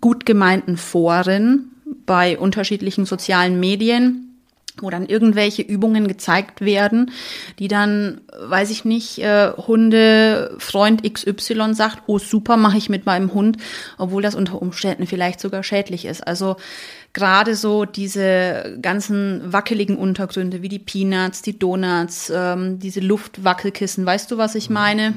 Speaker 2: gut gemeinten Foren bei unterschiedlichen sozialen Medien, wo dann irgendwelche Übungen gezeigt werden, die dann, weiß ich nicht, äh, Hundefreund XY sagt, oh super, mache ich mit meinem Hund, obwohl das unter Umständen vielleicht sogar schädlich ist. Also gerade so diese ganzen wackeligen Untergründe wie die Peanuts, die Donuts, ähm, diese Luftwackelkissen, weißt du, was ich meine?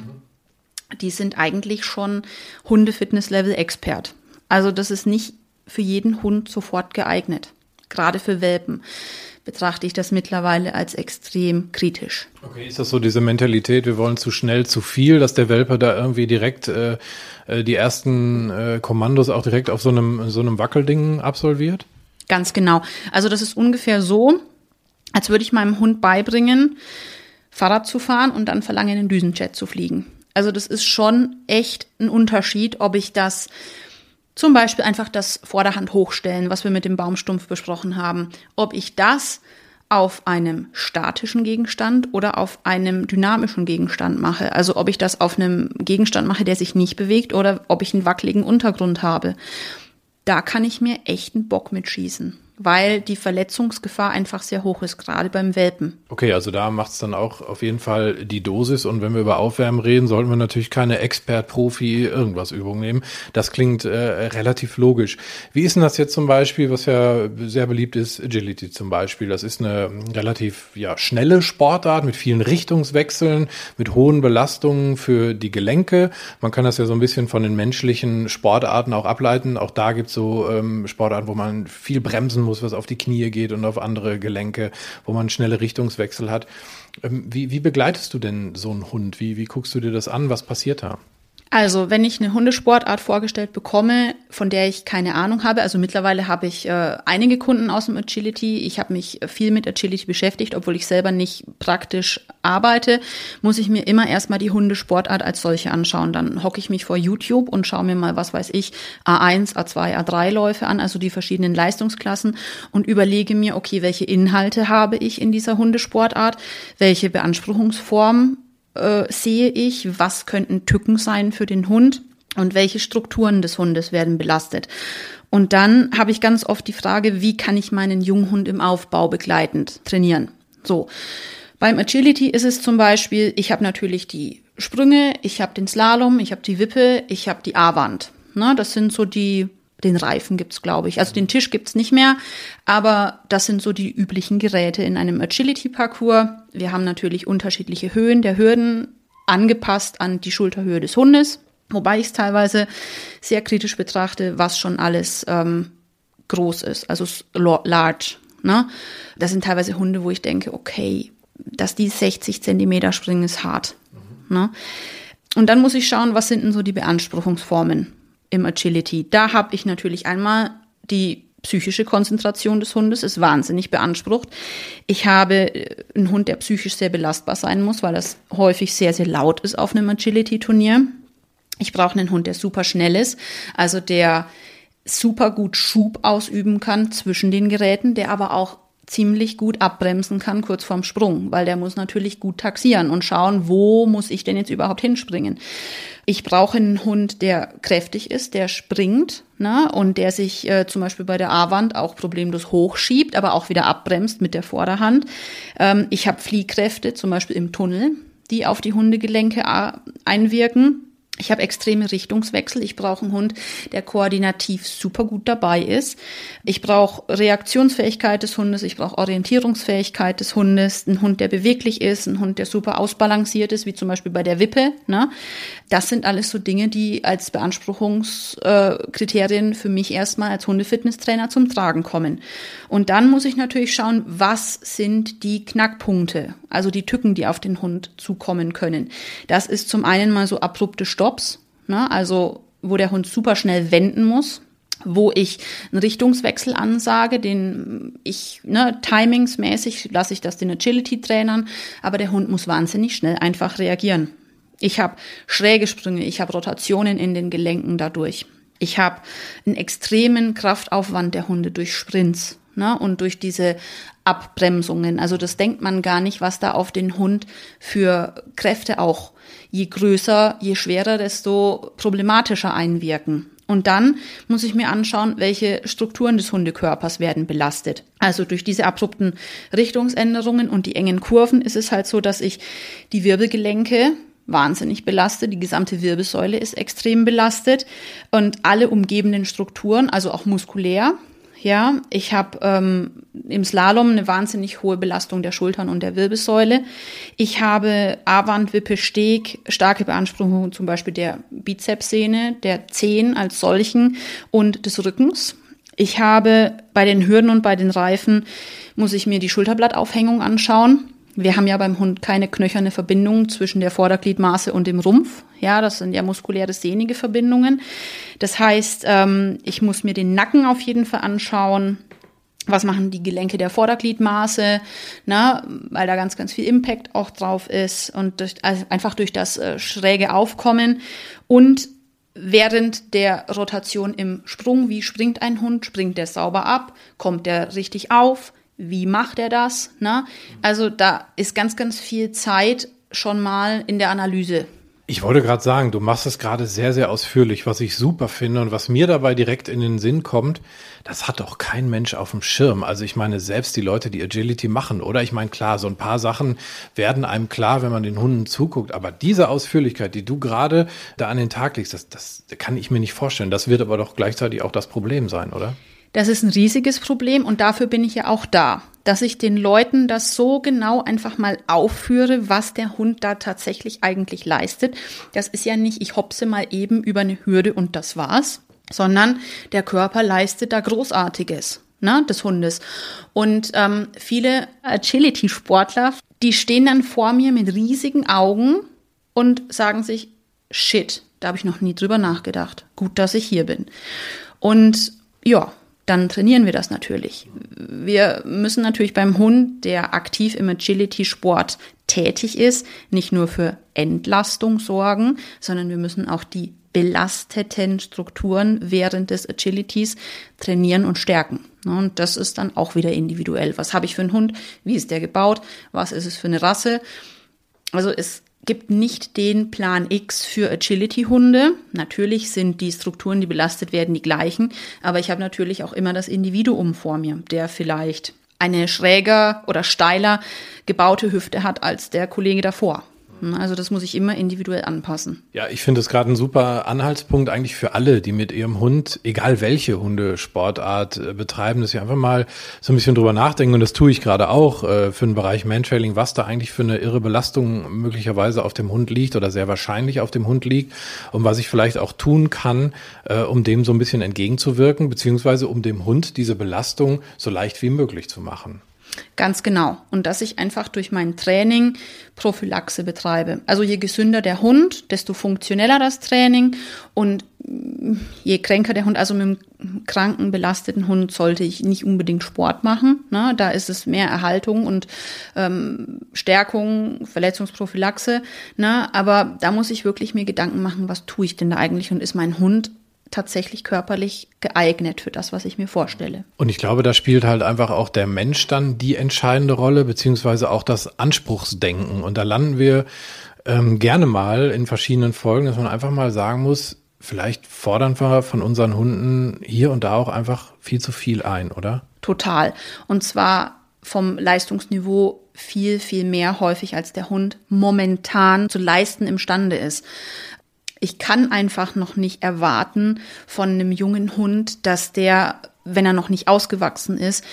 Speaker 2: Die sind eigentlich schon Hunde-Fitness-Level-Expert. Also das ist nicht für jeden Hund sofort geeignet. Gerade für Welpen betrachte ich das mittlerweile als extrem kritisch.
Speaker 1: Okay, ist das so diese Mentalität, wir wollen zu schnell zu viel, dass der Welpe da irgendwie direkt äh, äh die ersten äh, Kommandos auch direkt auf so einem, so einem Wackelding absolviert?
Speaker 2: Ganz genau. Also das ist ungefähr so, als würde ich meinem Hund beibringen, Fahrrad zu fahren und dann verlangen, in den Düsenjet zu fliegen. Also das ist schon echt ein Unterschied, ob ich das zum Beispiel einfach das Vorderhand hochstellen, was wir mit dem Baumstumpf besprochen haben, ob ich das auf einem statischen Gegenstand oder auf einem dynamischen Gegenstand mache. Also ob ich das auf einem Gegenstand mache, der sich nicht bewegt oder ob ich einen wackeligen Untergrund habe. Da kann ich mir echt einen Bock mitschießen weil die Verletzungsgefahr einfach sehr hoch ist, gerade beim Welpen.
Speaker 1: Okay, also da macht es dann auch auf jeden Fall die Dosis. Und wenn wir über Aufwärmen reden, sollten wir natürlich keine Expert, Profi, irgendwas Übung nehmen. Das klingt äh, relativ logisch. Wie ist denn das jetzt zum Beispiel, was ja sehr beliebt ist, Agility zum Beispiel? Das ist eine relativ ja, schnelle Sportart mit vielen Richtungswechseln, mit hohen Belastungen für die Gelenke. Man kann das ja so ein bisschen von den menschlichen Sportarten auch ableiten. Auch da gibt es so ähm, Sportarten, wo man viel bremsen muss muss, was auf die Knie geht und auf andere Gelenke, wo man schnelle Richtungswechsel hat. Ähm, wie, wie begleitest du denn so einen Hund? Wie, wie guckst du dir das an? Was passiert da?
Speaker 2: Also, wenn ich eine Hundesportart vorgestellt bekomme, von der ich keine Ahnung habe, also mittlerweile habe ich äh, einige Kunden aus dem Agility, ich habe mich viel mit Agility beschäftigt, obwohl ich selber nicht praktisch arbeite, muss ich mir immer erstmal die Hundesportart als solche anschauen. Dann hocke ich mich vor YouTube und schaue mir mal, was weiß ich, A1, A2, A3 Läufe an, also die verschiedenen Leistungsklassen und überlege mir, okay, welche Inhalte habe ich in dieser Hundesportart, welche Beanspruchungsform äh, sehe ich, was könnten Tücken sein für den Hund und welche Strukturen des Hundes werden belastet. Und dann habe ich ganz oft die Frage, wie kann ich meinen Junghund im Aufbau begleitend trainieren? So. Beim Agility ist es zum Beispiel, ich habe natürlich die Sprünge, ich habe den Slalom, ich habe die Wippe, ich habe die A-Wand. Ne, das sind so die den Reifen gibt's, glaube ich. Also den Tisch gibt's nicht mehr, aber das sind so die üblichen Geräte in einem Agility-Parcours. Wir haben natürlich unterschiedliche Höhen der Hürden angepasst an die Schulterhöhe des Hundes, wobei ich es teilweise sehr kritisch betrachte, was schon alles ähm, groß ist, also large. Ne? Das sind teilweise Hunde, wo ich denke, okay, dass die 60 Zentimeter springen, ist hart. Mhm. Ne? Und dann muss ich schauen, was sind denn so die Beanspruchungsformen im Agility. Da habe ich natürlich einmal die psychische Konzentration des Hundes ist wahnsinnig beansprucht. Ich habe äh, einen Hund, der psychisch sehr belastbar sein muss, weil das häufig sehr, sehr laut ist auf einem Agility-Turnier. Ich brauche einen Hund, der super schnell ist, also der super gut Schub ausüben kann zwischen den Geräten, der aber auch ziemlich gut abbremsen kann kurz vorm Sprung, weil der muss natürlich gut taxieren und schauen, wo muss ich denn jetzt überhaupt hinspringen. Ich brauche einen Hund, der kräftig ist, der springt ne, und der sich äh, zum Beispiel bei der A-Wand auch problemlos hochschiebt, aber auch wieder abbremst mit der Vorderhand. Ähm, ich habe Fliehkräfte, zum Beispiel im Tunnel, die auf die Hundegelenke äh, einwirken. Ich habe extreme Richtungswechsel. Ich brauche einen Hund, der koordinativ super gut dabei ist. Ich brauche Reaktionsfähigkeit des Hundes. Ich brauche Orientierungsfähigkeit des Hundes. Ein Hund, der beweglich ist. Ein Hund, der super ausbalanciert ist, wie zum Beispiel bei der Wippe. Ne? Das sind alles so Dinge, die als Beanspruchungskriterien für mich erstmal als Hundefitnesstrainer zum Tragen kommen. Und dann muss ich natürlich schauen, was sind die Knackpunkte, also die Tücken, die auf den Hund zukommen können. Das ist zum einen mal so abrupte Stops, ne? also wo der Hund super schnell wenden muss, wo ich einen Richtungswechsel ansage, den ich, ne, timingsmäßig lasse ich das den Agility-Trainern, aber der Hund muss wahnsinnig schnell einfach reagieren. Ich habe schräge Sprünge, ich habe Rotationen in den Gelenken dadurch. Ich habe einen extremen Kraftaufwand der Hunde durch Sprints ne, und durch diese Abbremsungen. Also das denkt man gar nicht, was da auf den Hund für Kräfte auch je größer, je schwerer, desto problematischer einwirken. Und dann muss ich mir anschauen, welche Strukturen des Hundekörpers werden belastet. Also durch diese abrupten Richtungsänderungen und die engen Kurven ist es halt so, dass ich die Wirbelgelenke wahnsinnig belaste. Die gesamte Wirbelsäule ist extrem belastet und alle umgebenden Strukturen, also auch muskulär, ja, ich habe ähm, im Slalom eine wahnsinnig hohe Belastung der Schultern und der Wirbelsäule. Ich habe A-Wand, Wippe, Steg, starke Beanspruchung zum Beispiel der Bizepssehne, der Zehen als solchen und des Rückens. Ich habe bei den Hürden und bei den Reifen muss ich mir die Schulterblattaufhängung anschauen. Wir haben ja beim Hund keine knöcherne Verbindung zwischen der Vordergliedmaße und dem Rumpf. Ja, das sind ja muskuläre sehnige Verbindungen. Das heißt, ähm, ich muss mir den Nacken auf jeden Fall anschauen. Was machen die Gelenke der Vordergliedmaße, na, weil da ganz, ganz viel Impact auch drauf ist und durch, also einfach durch das äh, schräge Aufkommen und während der Rotation im Sprung, wie springt ein Hund, springt der sauber ab, kommt der richtig auf, wie macht er das? Ne? Also da ist ganz, ganz viel Zeit schon mal in der Analyse.
Speaker 1: Ich wollte gerade sagen, du machst es gerade sehr, sehr ausführlich, was ich super finde und was mir dabei direkt in den Sinn kommt, das hat doch kein Mensch auf dem Schirm. Also ich meine, selbst die Leute, die Agility machen, oder? Ich meine, klar, so ein paar Sachen werden einem klar, wenn man den Hunden zuguckt, aber diese Ausführlichkeit, die du gerade da an den Tag legst, das, das kann ich mir nicht vorstellen. Das wird aber doch gleichzeitig auch das Problem sein, oder?
Speaker 2: Das ist ein riesiges Problem und dafür bin ich ja auch da, dass ich den Leuten das so genau einfach mal aufführe, was der Hund da tatsächlich eigentlich leistet. Das ist ja nicht, ich hopse mal eben über eine Hürde und das war's, sondern der Körper leistet da Großartiges ne, des Hundes. Und ähm, viele Agility-Sportler, die stehen dann vor mir mit riesigen Augen und sagen sich, shit, da habe ich noch nie drüber nachgedacht. Gut, dass ich hier bin. Und ja, dann trainieren wir das natürlich. Wir müssen natürlich beim Hund, der aktiv im Agility-Sport tätig ist, nicht nur für Entlastung sorgen, sondern wir müssen auch die belasteten Strukturen während des Agilities trainieren und stärken. Und das ist dann auch wieder individuell. Was habe ich für einen Hund? Wie ist der gebaut? Was ist es für eine Rasse? Also es gibt nicht den Plan X für Agility-Hunde. Natürlich sind die Strukturen, die belastet werden, die gleichen, aber ich habe natürlich auch immer das Individuum vor mir, der vielleicht eine schräger oder steiler gebaute Hüfte hat als der Kollege davor. Also das muss ich immer individuell anpassen.
Speaker 1: Ja, ich finde es gerade ein super Anhaltspunkt eigentlich für alle, die mit ihrem Hund, egal welche Hundesportart äh, betreiben, dass sie einfach mal so ein bisschen drüber nachdenken. Und das tue ich gerade auch äh, für den Bereich Mantrailing, was da eigentlich für eine irre Belastung möglicherweise auf dem Hund liegt oder sehr wahrscheinlich auf dem Hund liegt und was ich vielleicht auch tun kann, äh, um dem so ein bisschen entgegenzuwirken, beziehungsweise um dem Hund diese Belastung so leicht wie möglich zu machen.
Speaker 2: Ganz genau. Und dass ich einfach durch mein Training Prophylaxe betreibe. Also je gesünder der Hund, desto funktioneller das Training und je kränker der Hund, also mit einem kranken, belasteten Hund sollte ich nicht unbedingt Sport machen. Ne? Da ist es mehr Erhaltung und ähm, Stärkung, Verletzungsprophylaxe. Ne? Aber da muss ich wirklich mir Gedanken machen, was tue ich denn da eigentlich und ist mein Hund tatsächlich körperlich geeignet für das, was ich mir vorstelle.
Speaker 1: Und ich glaube, da spielt halt einfach auch der Mensch dann die entscheidende Rolle, beziehungsweise auch das Anspruchsdenken. Und da landen wir ähm, gerne mal in verschiedenen Folgen, dass man einfach mal sagen muss, vielleicht fordern wir von unseren Hunden hier und da auch einfach viel zu viel ein, oder?
Speaker 2: Total. Und zwar vom Leistungsniveau viel, viel mehr häufig, als der Hund momentan zu leisten imstande ist ich kann einfach noch nicht erwarten von einem jungen Hund, dass der, wenn er noch nicht ausgewachsen ist,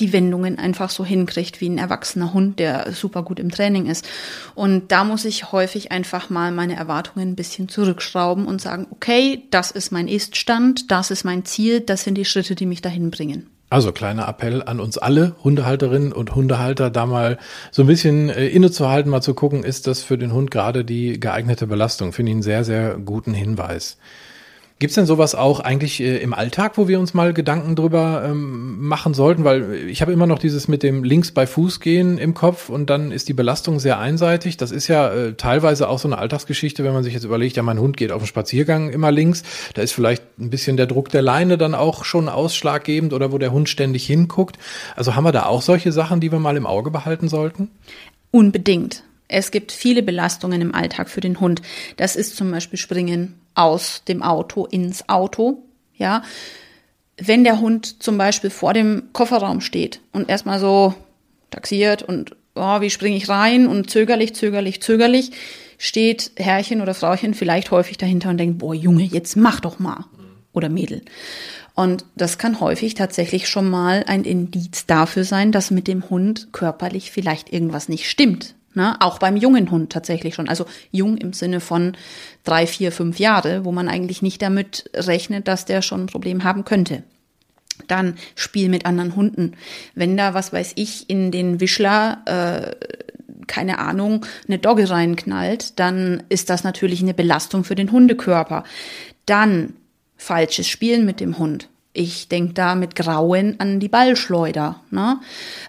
Speaker 2: die Wendungen einfach so hinkriegt wie ein erwachsener Hund, der super gut im Training ist. Und da muss ich häufig einfach mal meine Erwartungen ein bisschen zurückschrauben und sagen, okay, das ist mein Iststand, das ist mein Ziel, das sind die Schritte, die mich dahin bringen.
Speaker 1: Also kleiner Appell an uns alle Hundehalterinnen und Hundehalter, da mal so ein bisschen äh, innezuhalten, mal zu gucken, ist das für den Hund gerade die geeignete Belastung? Finde ich einen sehr, sehr guten Hinweis. Gibt es denn sowas auch eigentlich äh, im Alltag, wo wir uns mal Gedanken drüber ähm, machen sollten? Weil ich habe immer noch dieses mit dem links bei Fuß gehen im Kopf und dann ist die Belastung sehr einseitig. Das ist ja äh, teilweise auch so eine Alltagsgeschichte, wenn man sich jetzt überlegt, ja, mein Hund geht auf den Spaziergang immer links. Da ist vielleicht ein bisschen der Druck der Leine dann auch schon ausschlaggebend oder wo der Hund ständig hinguckt. Also haben wir da auch solche Sachen, die wir mal im Auge behalten sollten?
Speaker 2: Unbedingt. Es gibt viele Belastungen im Alltag für den Hund. Das ist zum Beispiel Springen aus dem Auto ins Auto. Ja, wenn der Hund zum Beispiel vor dem Kofferraum steht und erstmal so taxiert und oh, wie springe ich rein und zögerlich, zögerlich, zögerlich, steht Herrchen oder Frauchen vielleicht häufig dahinter und denkt, boah, Junge, jetzt mach doch mal. Oder Mädel. Und das kann häufig tatsächlich schon mal ein Indiz dafür sein, dass mit dem Hund körperlich vielleicht irgendwas nicht stimmt. Ne? Auch beim jungen Hund tatsächlich schon. Also jung im Sinne von drei, vier, fünf Jahre, wo man eigentlich nicht damit rechnet, dass der schon ein Problem haben könnte. Dann Spiel mit anderen Hunden. Wenn da, was weiß ich, in den Wischler, äh, keine Ahnung, eine Dogge reinknallt, dann ist das natürlich eine Belastung für den Hundekörper. Dann falsches Spielen mit dem Hund. Ich denke da mit Grauen an die Ballschleuder. Ne?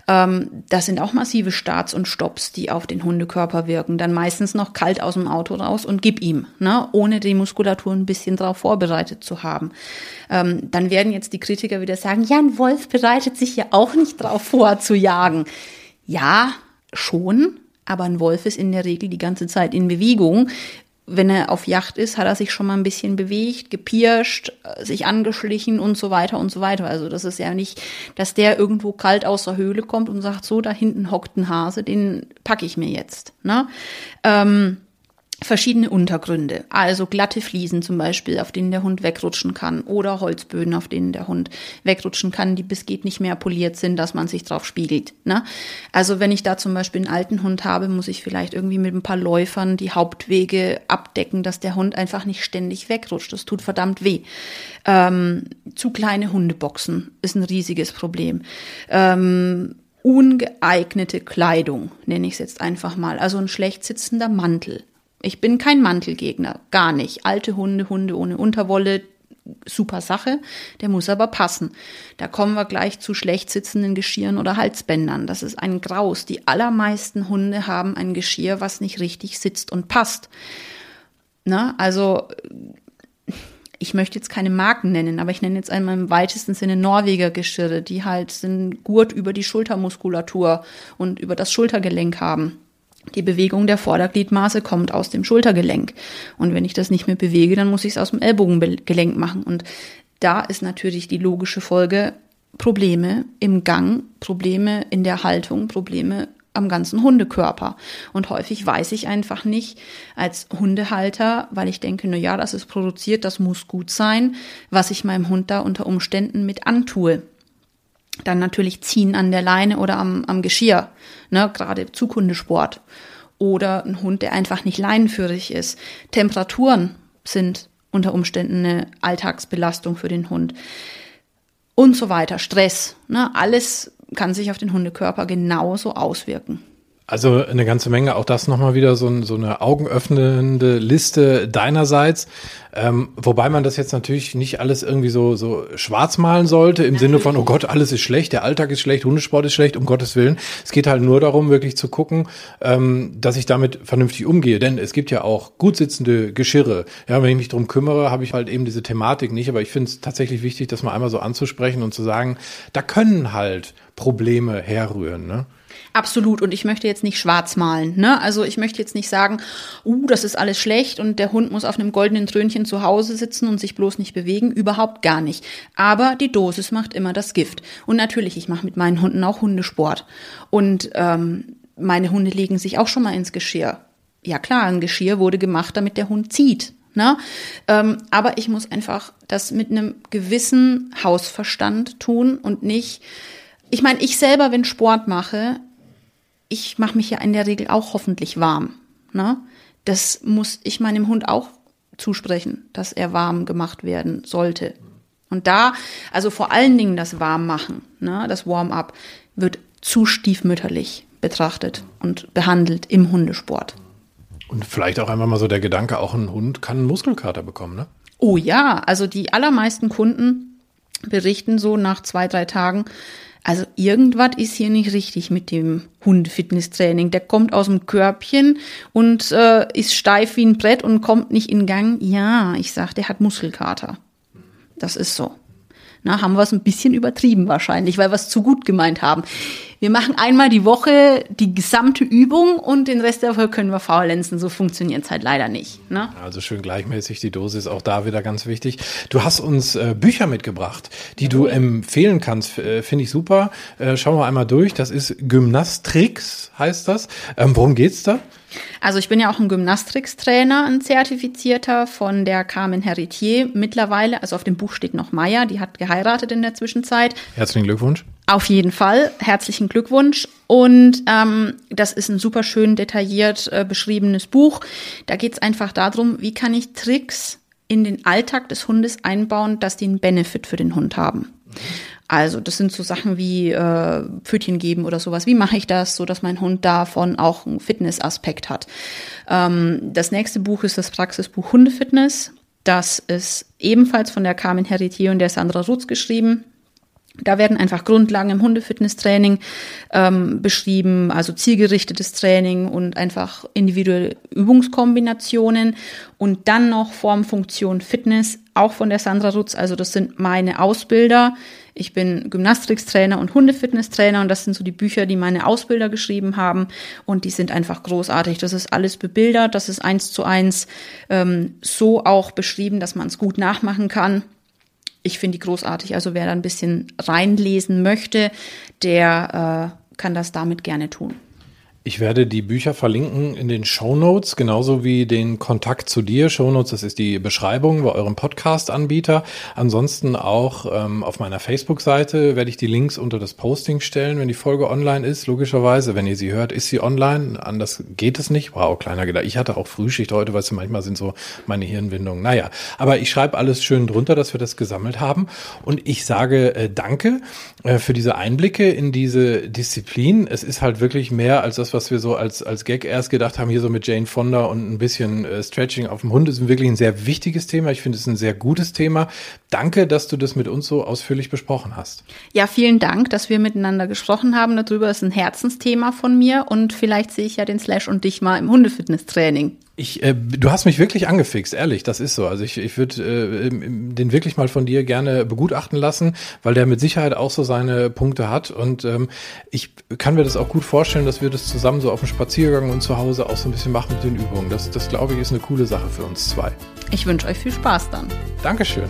Speaker 2: Ähm, das sind auch massive Starts und Stops, die auf den Hundekörper wirken. Dann meistens noch kalt aus dem Auto raus und gib ihm, ne? ohne die Muskulatur ein bisschen darauf vorbereitet zu haben. Ähm, dann werden jetzt die Kritiker wieder sagen, ja, ein Wolf bereitet sich ja auch nicht darauf vor zu jagen. Ja, schon, aber ein Wolf ist in der Regel die ganze Zeit in Bewegung wenn er auf Yacht ist, hat er sich schon mal ein bisschen bewegt, gepirscht, sich angeschlichen und so weiter und so weiter. Also das ist ja nicht, dass der irgendwo kalt aus der Höhle kommt und sagt, so, da hinten hockt ein Hase, den packe ich mir jetzt. Ne? Ähm, verschiedene Untergründe, also glatte Fliesen zum Beispiel, auf denen der Hund wegrutschen kann, oder Holzböden, auf denen der Hund wegrutschen kann, die bis geht nicht mehr poliert sind, dass man sich drauf spiegelt. Ne? Also wenn ich da zum Beispiel einen alten Hund habe, muss ich vielleicht irgendwie mit ein paar Läufern die Hauptwege abdecken, dass der Hund einfach nicht ständig wegrutscht. Das tut verdammt weh. Ähm, zu kleine Hundeboxen ist ein riesiges Problem. Ähm, ungeeignete Kleidung, nenne ich es jetzt einfach mal. Also ein schlecht sitzender Mantel ich bin kein Mantelgegner, gar nicht. Alte Hunde, Hunde ohne Unterwolle, super Sache, der muss aber passen. Da kommen wir gleich zu schlecht sitzenden Geschirren oder Halsbändern. Das ist ein Graus. Die allermeisten Hunde haben ein Geschirr, was nicht richtig sitzt und passt. Na, also ich möchte jetzt keine Marken nennen, aber ich nenne jetzt einmal im weitesten Sinne Norweger Geschirre, die halt einen Gurt über die Schultermuskulatur und über das Schultergelenk haben. Die Bewegung der Vordergliedmaße kommt aus dem Schultergelenk. Und wenn ich das nicht mehr bewege, dann muss ich es aus dem Ellbogengelenk machen. Und da ist natürlich die logische Folge Probleme im Gang, Probleme in der Haltung, Probleme am ganzen Hundekörper. Und häufig weiß ich einfach nicht als Hundehalter, weil ich denke, na ja, das ist produziert, das muss gut sein, was ich meinem Hund da unter Umständen mit antue. Dann natürlich ziehen an der Leine oder am, am Geschirr, ne, gerade Zughundesport. Oder ein Hund, der einfach nicht leinenführig ist. Temperaturen sind unter Umständen eine Alltagsbelastung für den Hund. Und so weiter. Stress. Ne? Alles kann sich auf den Hundekörper genauso auswirken.
Speaker 1: Also eine ganze Menge, auch das nochmal wieder so, so eine augenöffnende Liste deinerseits. Ähm, wobei man das jetzt natürlich nicht alles irgendwie so, so schwarz malen sollte, im natürlich. Sinne von, oh Gott, alles ist schlecht, der Alltag ist schlecht, Hundesport ist schlecht, um Gottes Willen. Es geht halt nur darum, wirklich zu gucken, ähm, dass ich damit vernünftig umgehe. Denn es gibt ja auch gut sitzende Geschirre. Ja, wenn ich mich drum kümmere, habe ich halt eben diese Thematik nicht. Aber ich finde es tatsächlich wichtig, das mal einmal so anzusprechen und zu sagen, da können halt Probleme herrühren. Ne?
Speaker 2: Absolut. Und ich möchte jetzt nicht schwarz malen. Ne? Also ich möchte jetzt nicht sagen, uh, das ist alles schlecht und der Hund muss auf einem goldenen Trönchen zu Hause sitzen und sich bloß nicht bewegen. Überhaupt gar nicht. Aber die Dosis macht immer das Gift. Und natürlich, ich mache mit meinen Hunden auch Hundesport. Und ähm, meine Hunde legen sich auch schon mal ins Geschirr. Ja klar, ein Geschirr wurde gemacht, damit der Hund zieht. Ne? Ähm, aber ich muss einfach das mit einem gewissen Hausverstand tun und nicht. Ich meine, ich selber, wenn Sport mache, ich mache mich ja in der Regel auch hoffentlich warm. Ne? Das muss ich meinem Hund auch zusprechen, dass er warm gemacht werden sollte. Und da, also vor allen Dingen das Warmmachen, ne, das Warm-up, wird zu stiefmütterlich betrachtet und behandelt im Hundesport.
Speaker 1: Und vielleicht auch einmal mal so der Gedanke, auch ein Hund kann einen Muskelkater bekommen, ne?
Speaker 2: Oh ja, also die allermeisten Kunden berichten so nach zwei, drei Tagen, also irgendwas ist hier nicht richtig mit dem Hundefitnesstraining. Der kommt aus dem Körbchen und äh, ist steif wie ein Brett und kommt nicht in Gang. Ja, ich sag, der hat Muskelkater. Das ist so. Na, haben wir es ein bisschen übertrieben wahrscheinlich, weil wir es zu gut gemeint haben. Wir machen einmal die Woche die gesamte Übung und den Rest der Woche können wir faulenzen. So funktioniert es halt leider nicht. Ne?
Speaker 1: Also schön gleichmäßig, die Dosis auch da wieder ganz wichtig. Du hast uns äh, Bücher mitgebracht, die du empfehlen kannst. Äh, Finde ich super. Äh, schauen wir einmal durch. Das ist Gymnastrix, heißt das. Ähm, worum geht's da?
Speaker 2: Also ich bin ja auch ein Gymnastics-Trainer, ein zertifizierter von der Carmen Heritier mittlerweile. Also auf dem Buch steht noch Maya, die hat geheiratet in der Zwischenzeit.
Speaker 1: Herzlichen Glückwunsch.
Speaker 2: Auf jeden Fall, herzlichen Glückwunsch. Und ähm, das ist ein super schön detailliert äh, beschriebenes Buch. Da geht es einfach darum, wie kann ich Tricks in den Alltag des Hundes einbauen, dass die einen Benefit für den Hund haben. Also das sind so Sachen wie äh, Pfötchen geben oder sowas. Wie mache ich das, so dass mein Hund davon auch einen Fitnessaspekt hat? Ähm, das nächste Buch ist das Praxisbuch Hundefitness. Das ist ebenfalls von der Carmen Heritier und der Sandra Rutz geschrieben. Da werden einfach Grundlagen im Hundefitnesstraining ähm, beschrieben, also zielgerichtetes Training und einfach individuelle Übungskombinationen und dann noch Form, Funktion, Fitness, auch von der Sandra Rutz. Also das sind meine Ausbilder. Ich bin Gymnastikstrainer und Hundefitnesstrainer und das sind so die Bücher, die meine Ausbilder geschrieben haben und die sind einfach großartig. Das ist alles bebildert, das ist eins zu eins ähm, so auch beschrieben, dass man es gut nachmachen kann ich finde die großartig. Also wer da ein bisschen reinlesen möchte, der äh, kann das damit gerne tun.
Speaker 1: Ich werde die Bücher verlinken in den Show Notes, genauso wie den Kontakt zu dir. Show Notes, das ist die Beschreibung bei eurem Podcast-Anbieter. Ansonsten auch ähm, auf meiner Facebook-Seite werde ich die Links unter das Posting stellen, wenn die Folge online ist. Logischerweise, wenn ihr sie hört, ist sie online. Anders geht es nicht. Wow, kleiner Gedanke. Ich hatte auch Frühschicht heute, weißt du, manchmal sind so meine Hirnwindungen. Naja, aber ich schreibe alles schön drunter, dass wir das gesammelt haben. Und ich sage äh, danke äh, für diese Einblicke in diese Disziplin. Es ist halt wirklich mehr als das, was wir so als, als Gag erst gedacht haben, hier so mit Jane Fonda und ein bisschen äh, Stretching auf dem Hund, ist wirklich ein sehr wichtiges Thema. Ich finde es ein sehr gutes Thema. Danke, dass du das mit uns so ausführlich besprochen hast.
Speaker 2: Ja, vielen Dank, dass wir miteinander gesprochen haben darüber. Ist ein Herzensthema von mir und vielleicht sehe ich ja den Slash und dich mal im Hundefitnesstraining.
Speaker 1: Ich, äh, du hast mich wirklich angefixt, ehrlich, das ist so. Also ich, ich würde äh, den wirklich mal von dir gerne begutachten lassen, weil der mit Sicherheit auch so seine Punkte hat. Und ähm, ich kann mir das auch gut vorstellen, dass wir das zusammen so auf dem Spaziergang und zu Hause auch so ein bisschen machen mit den Übungen. Das, das glaube ich, ist eine coole Sache für uns zwei.
Speaker 2: Ich wünsche euch viel Spaß dann.
Speaker 1: Dankeschön.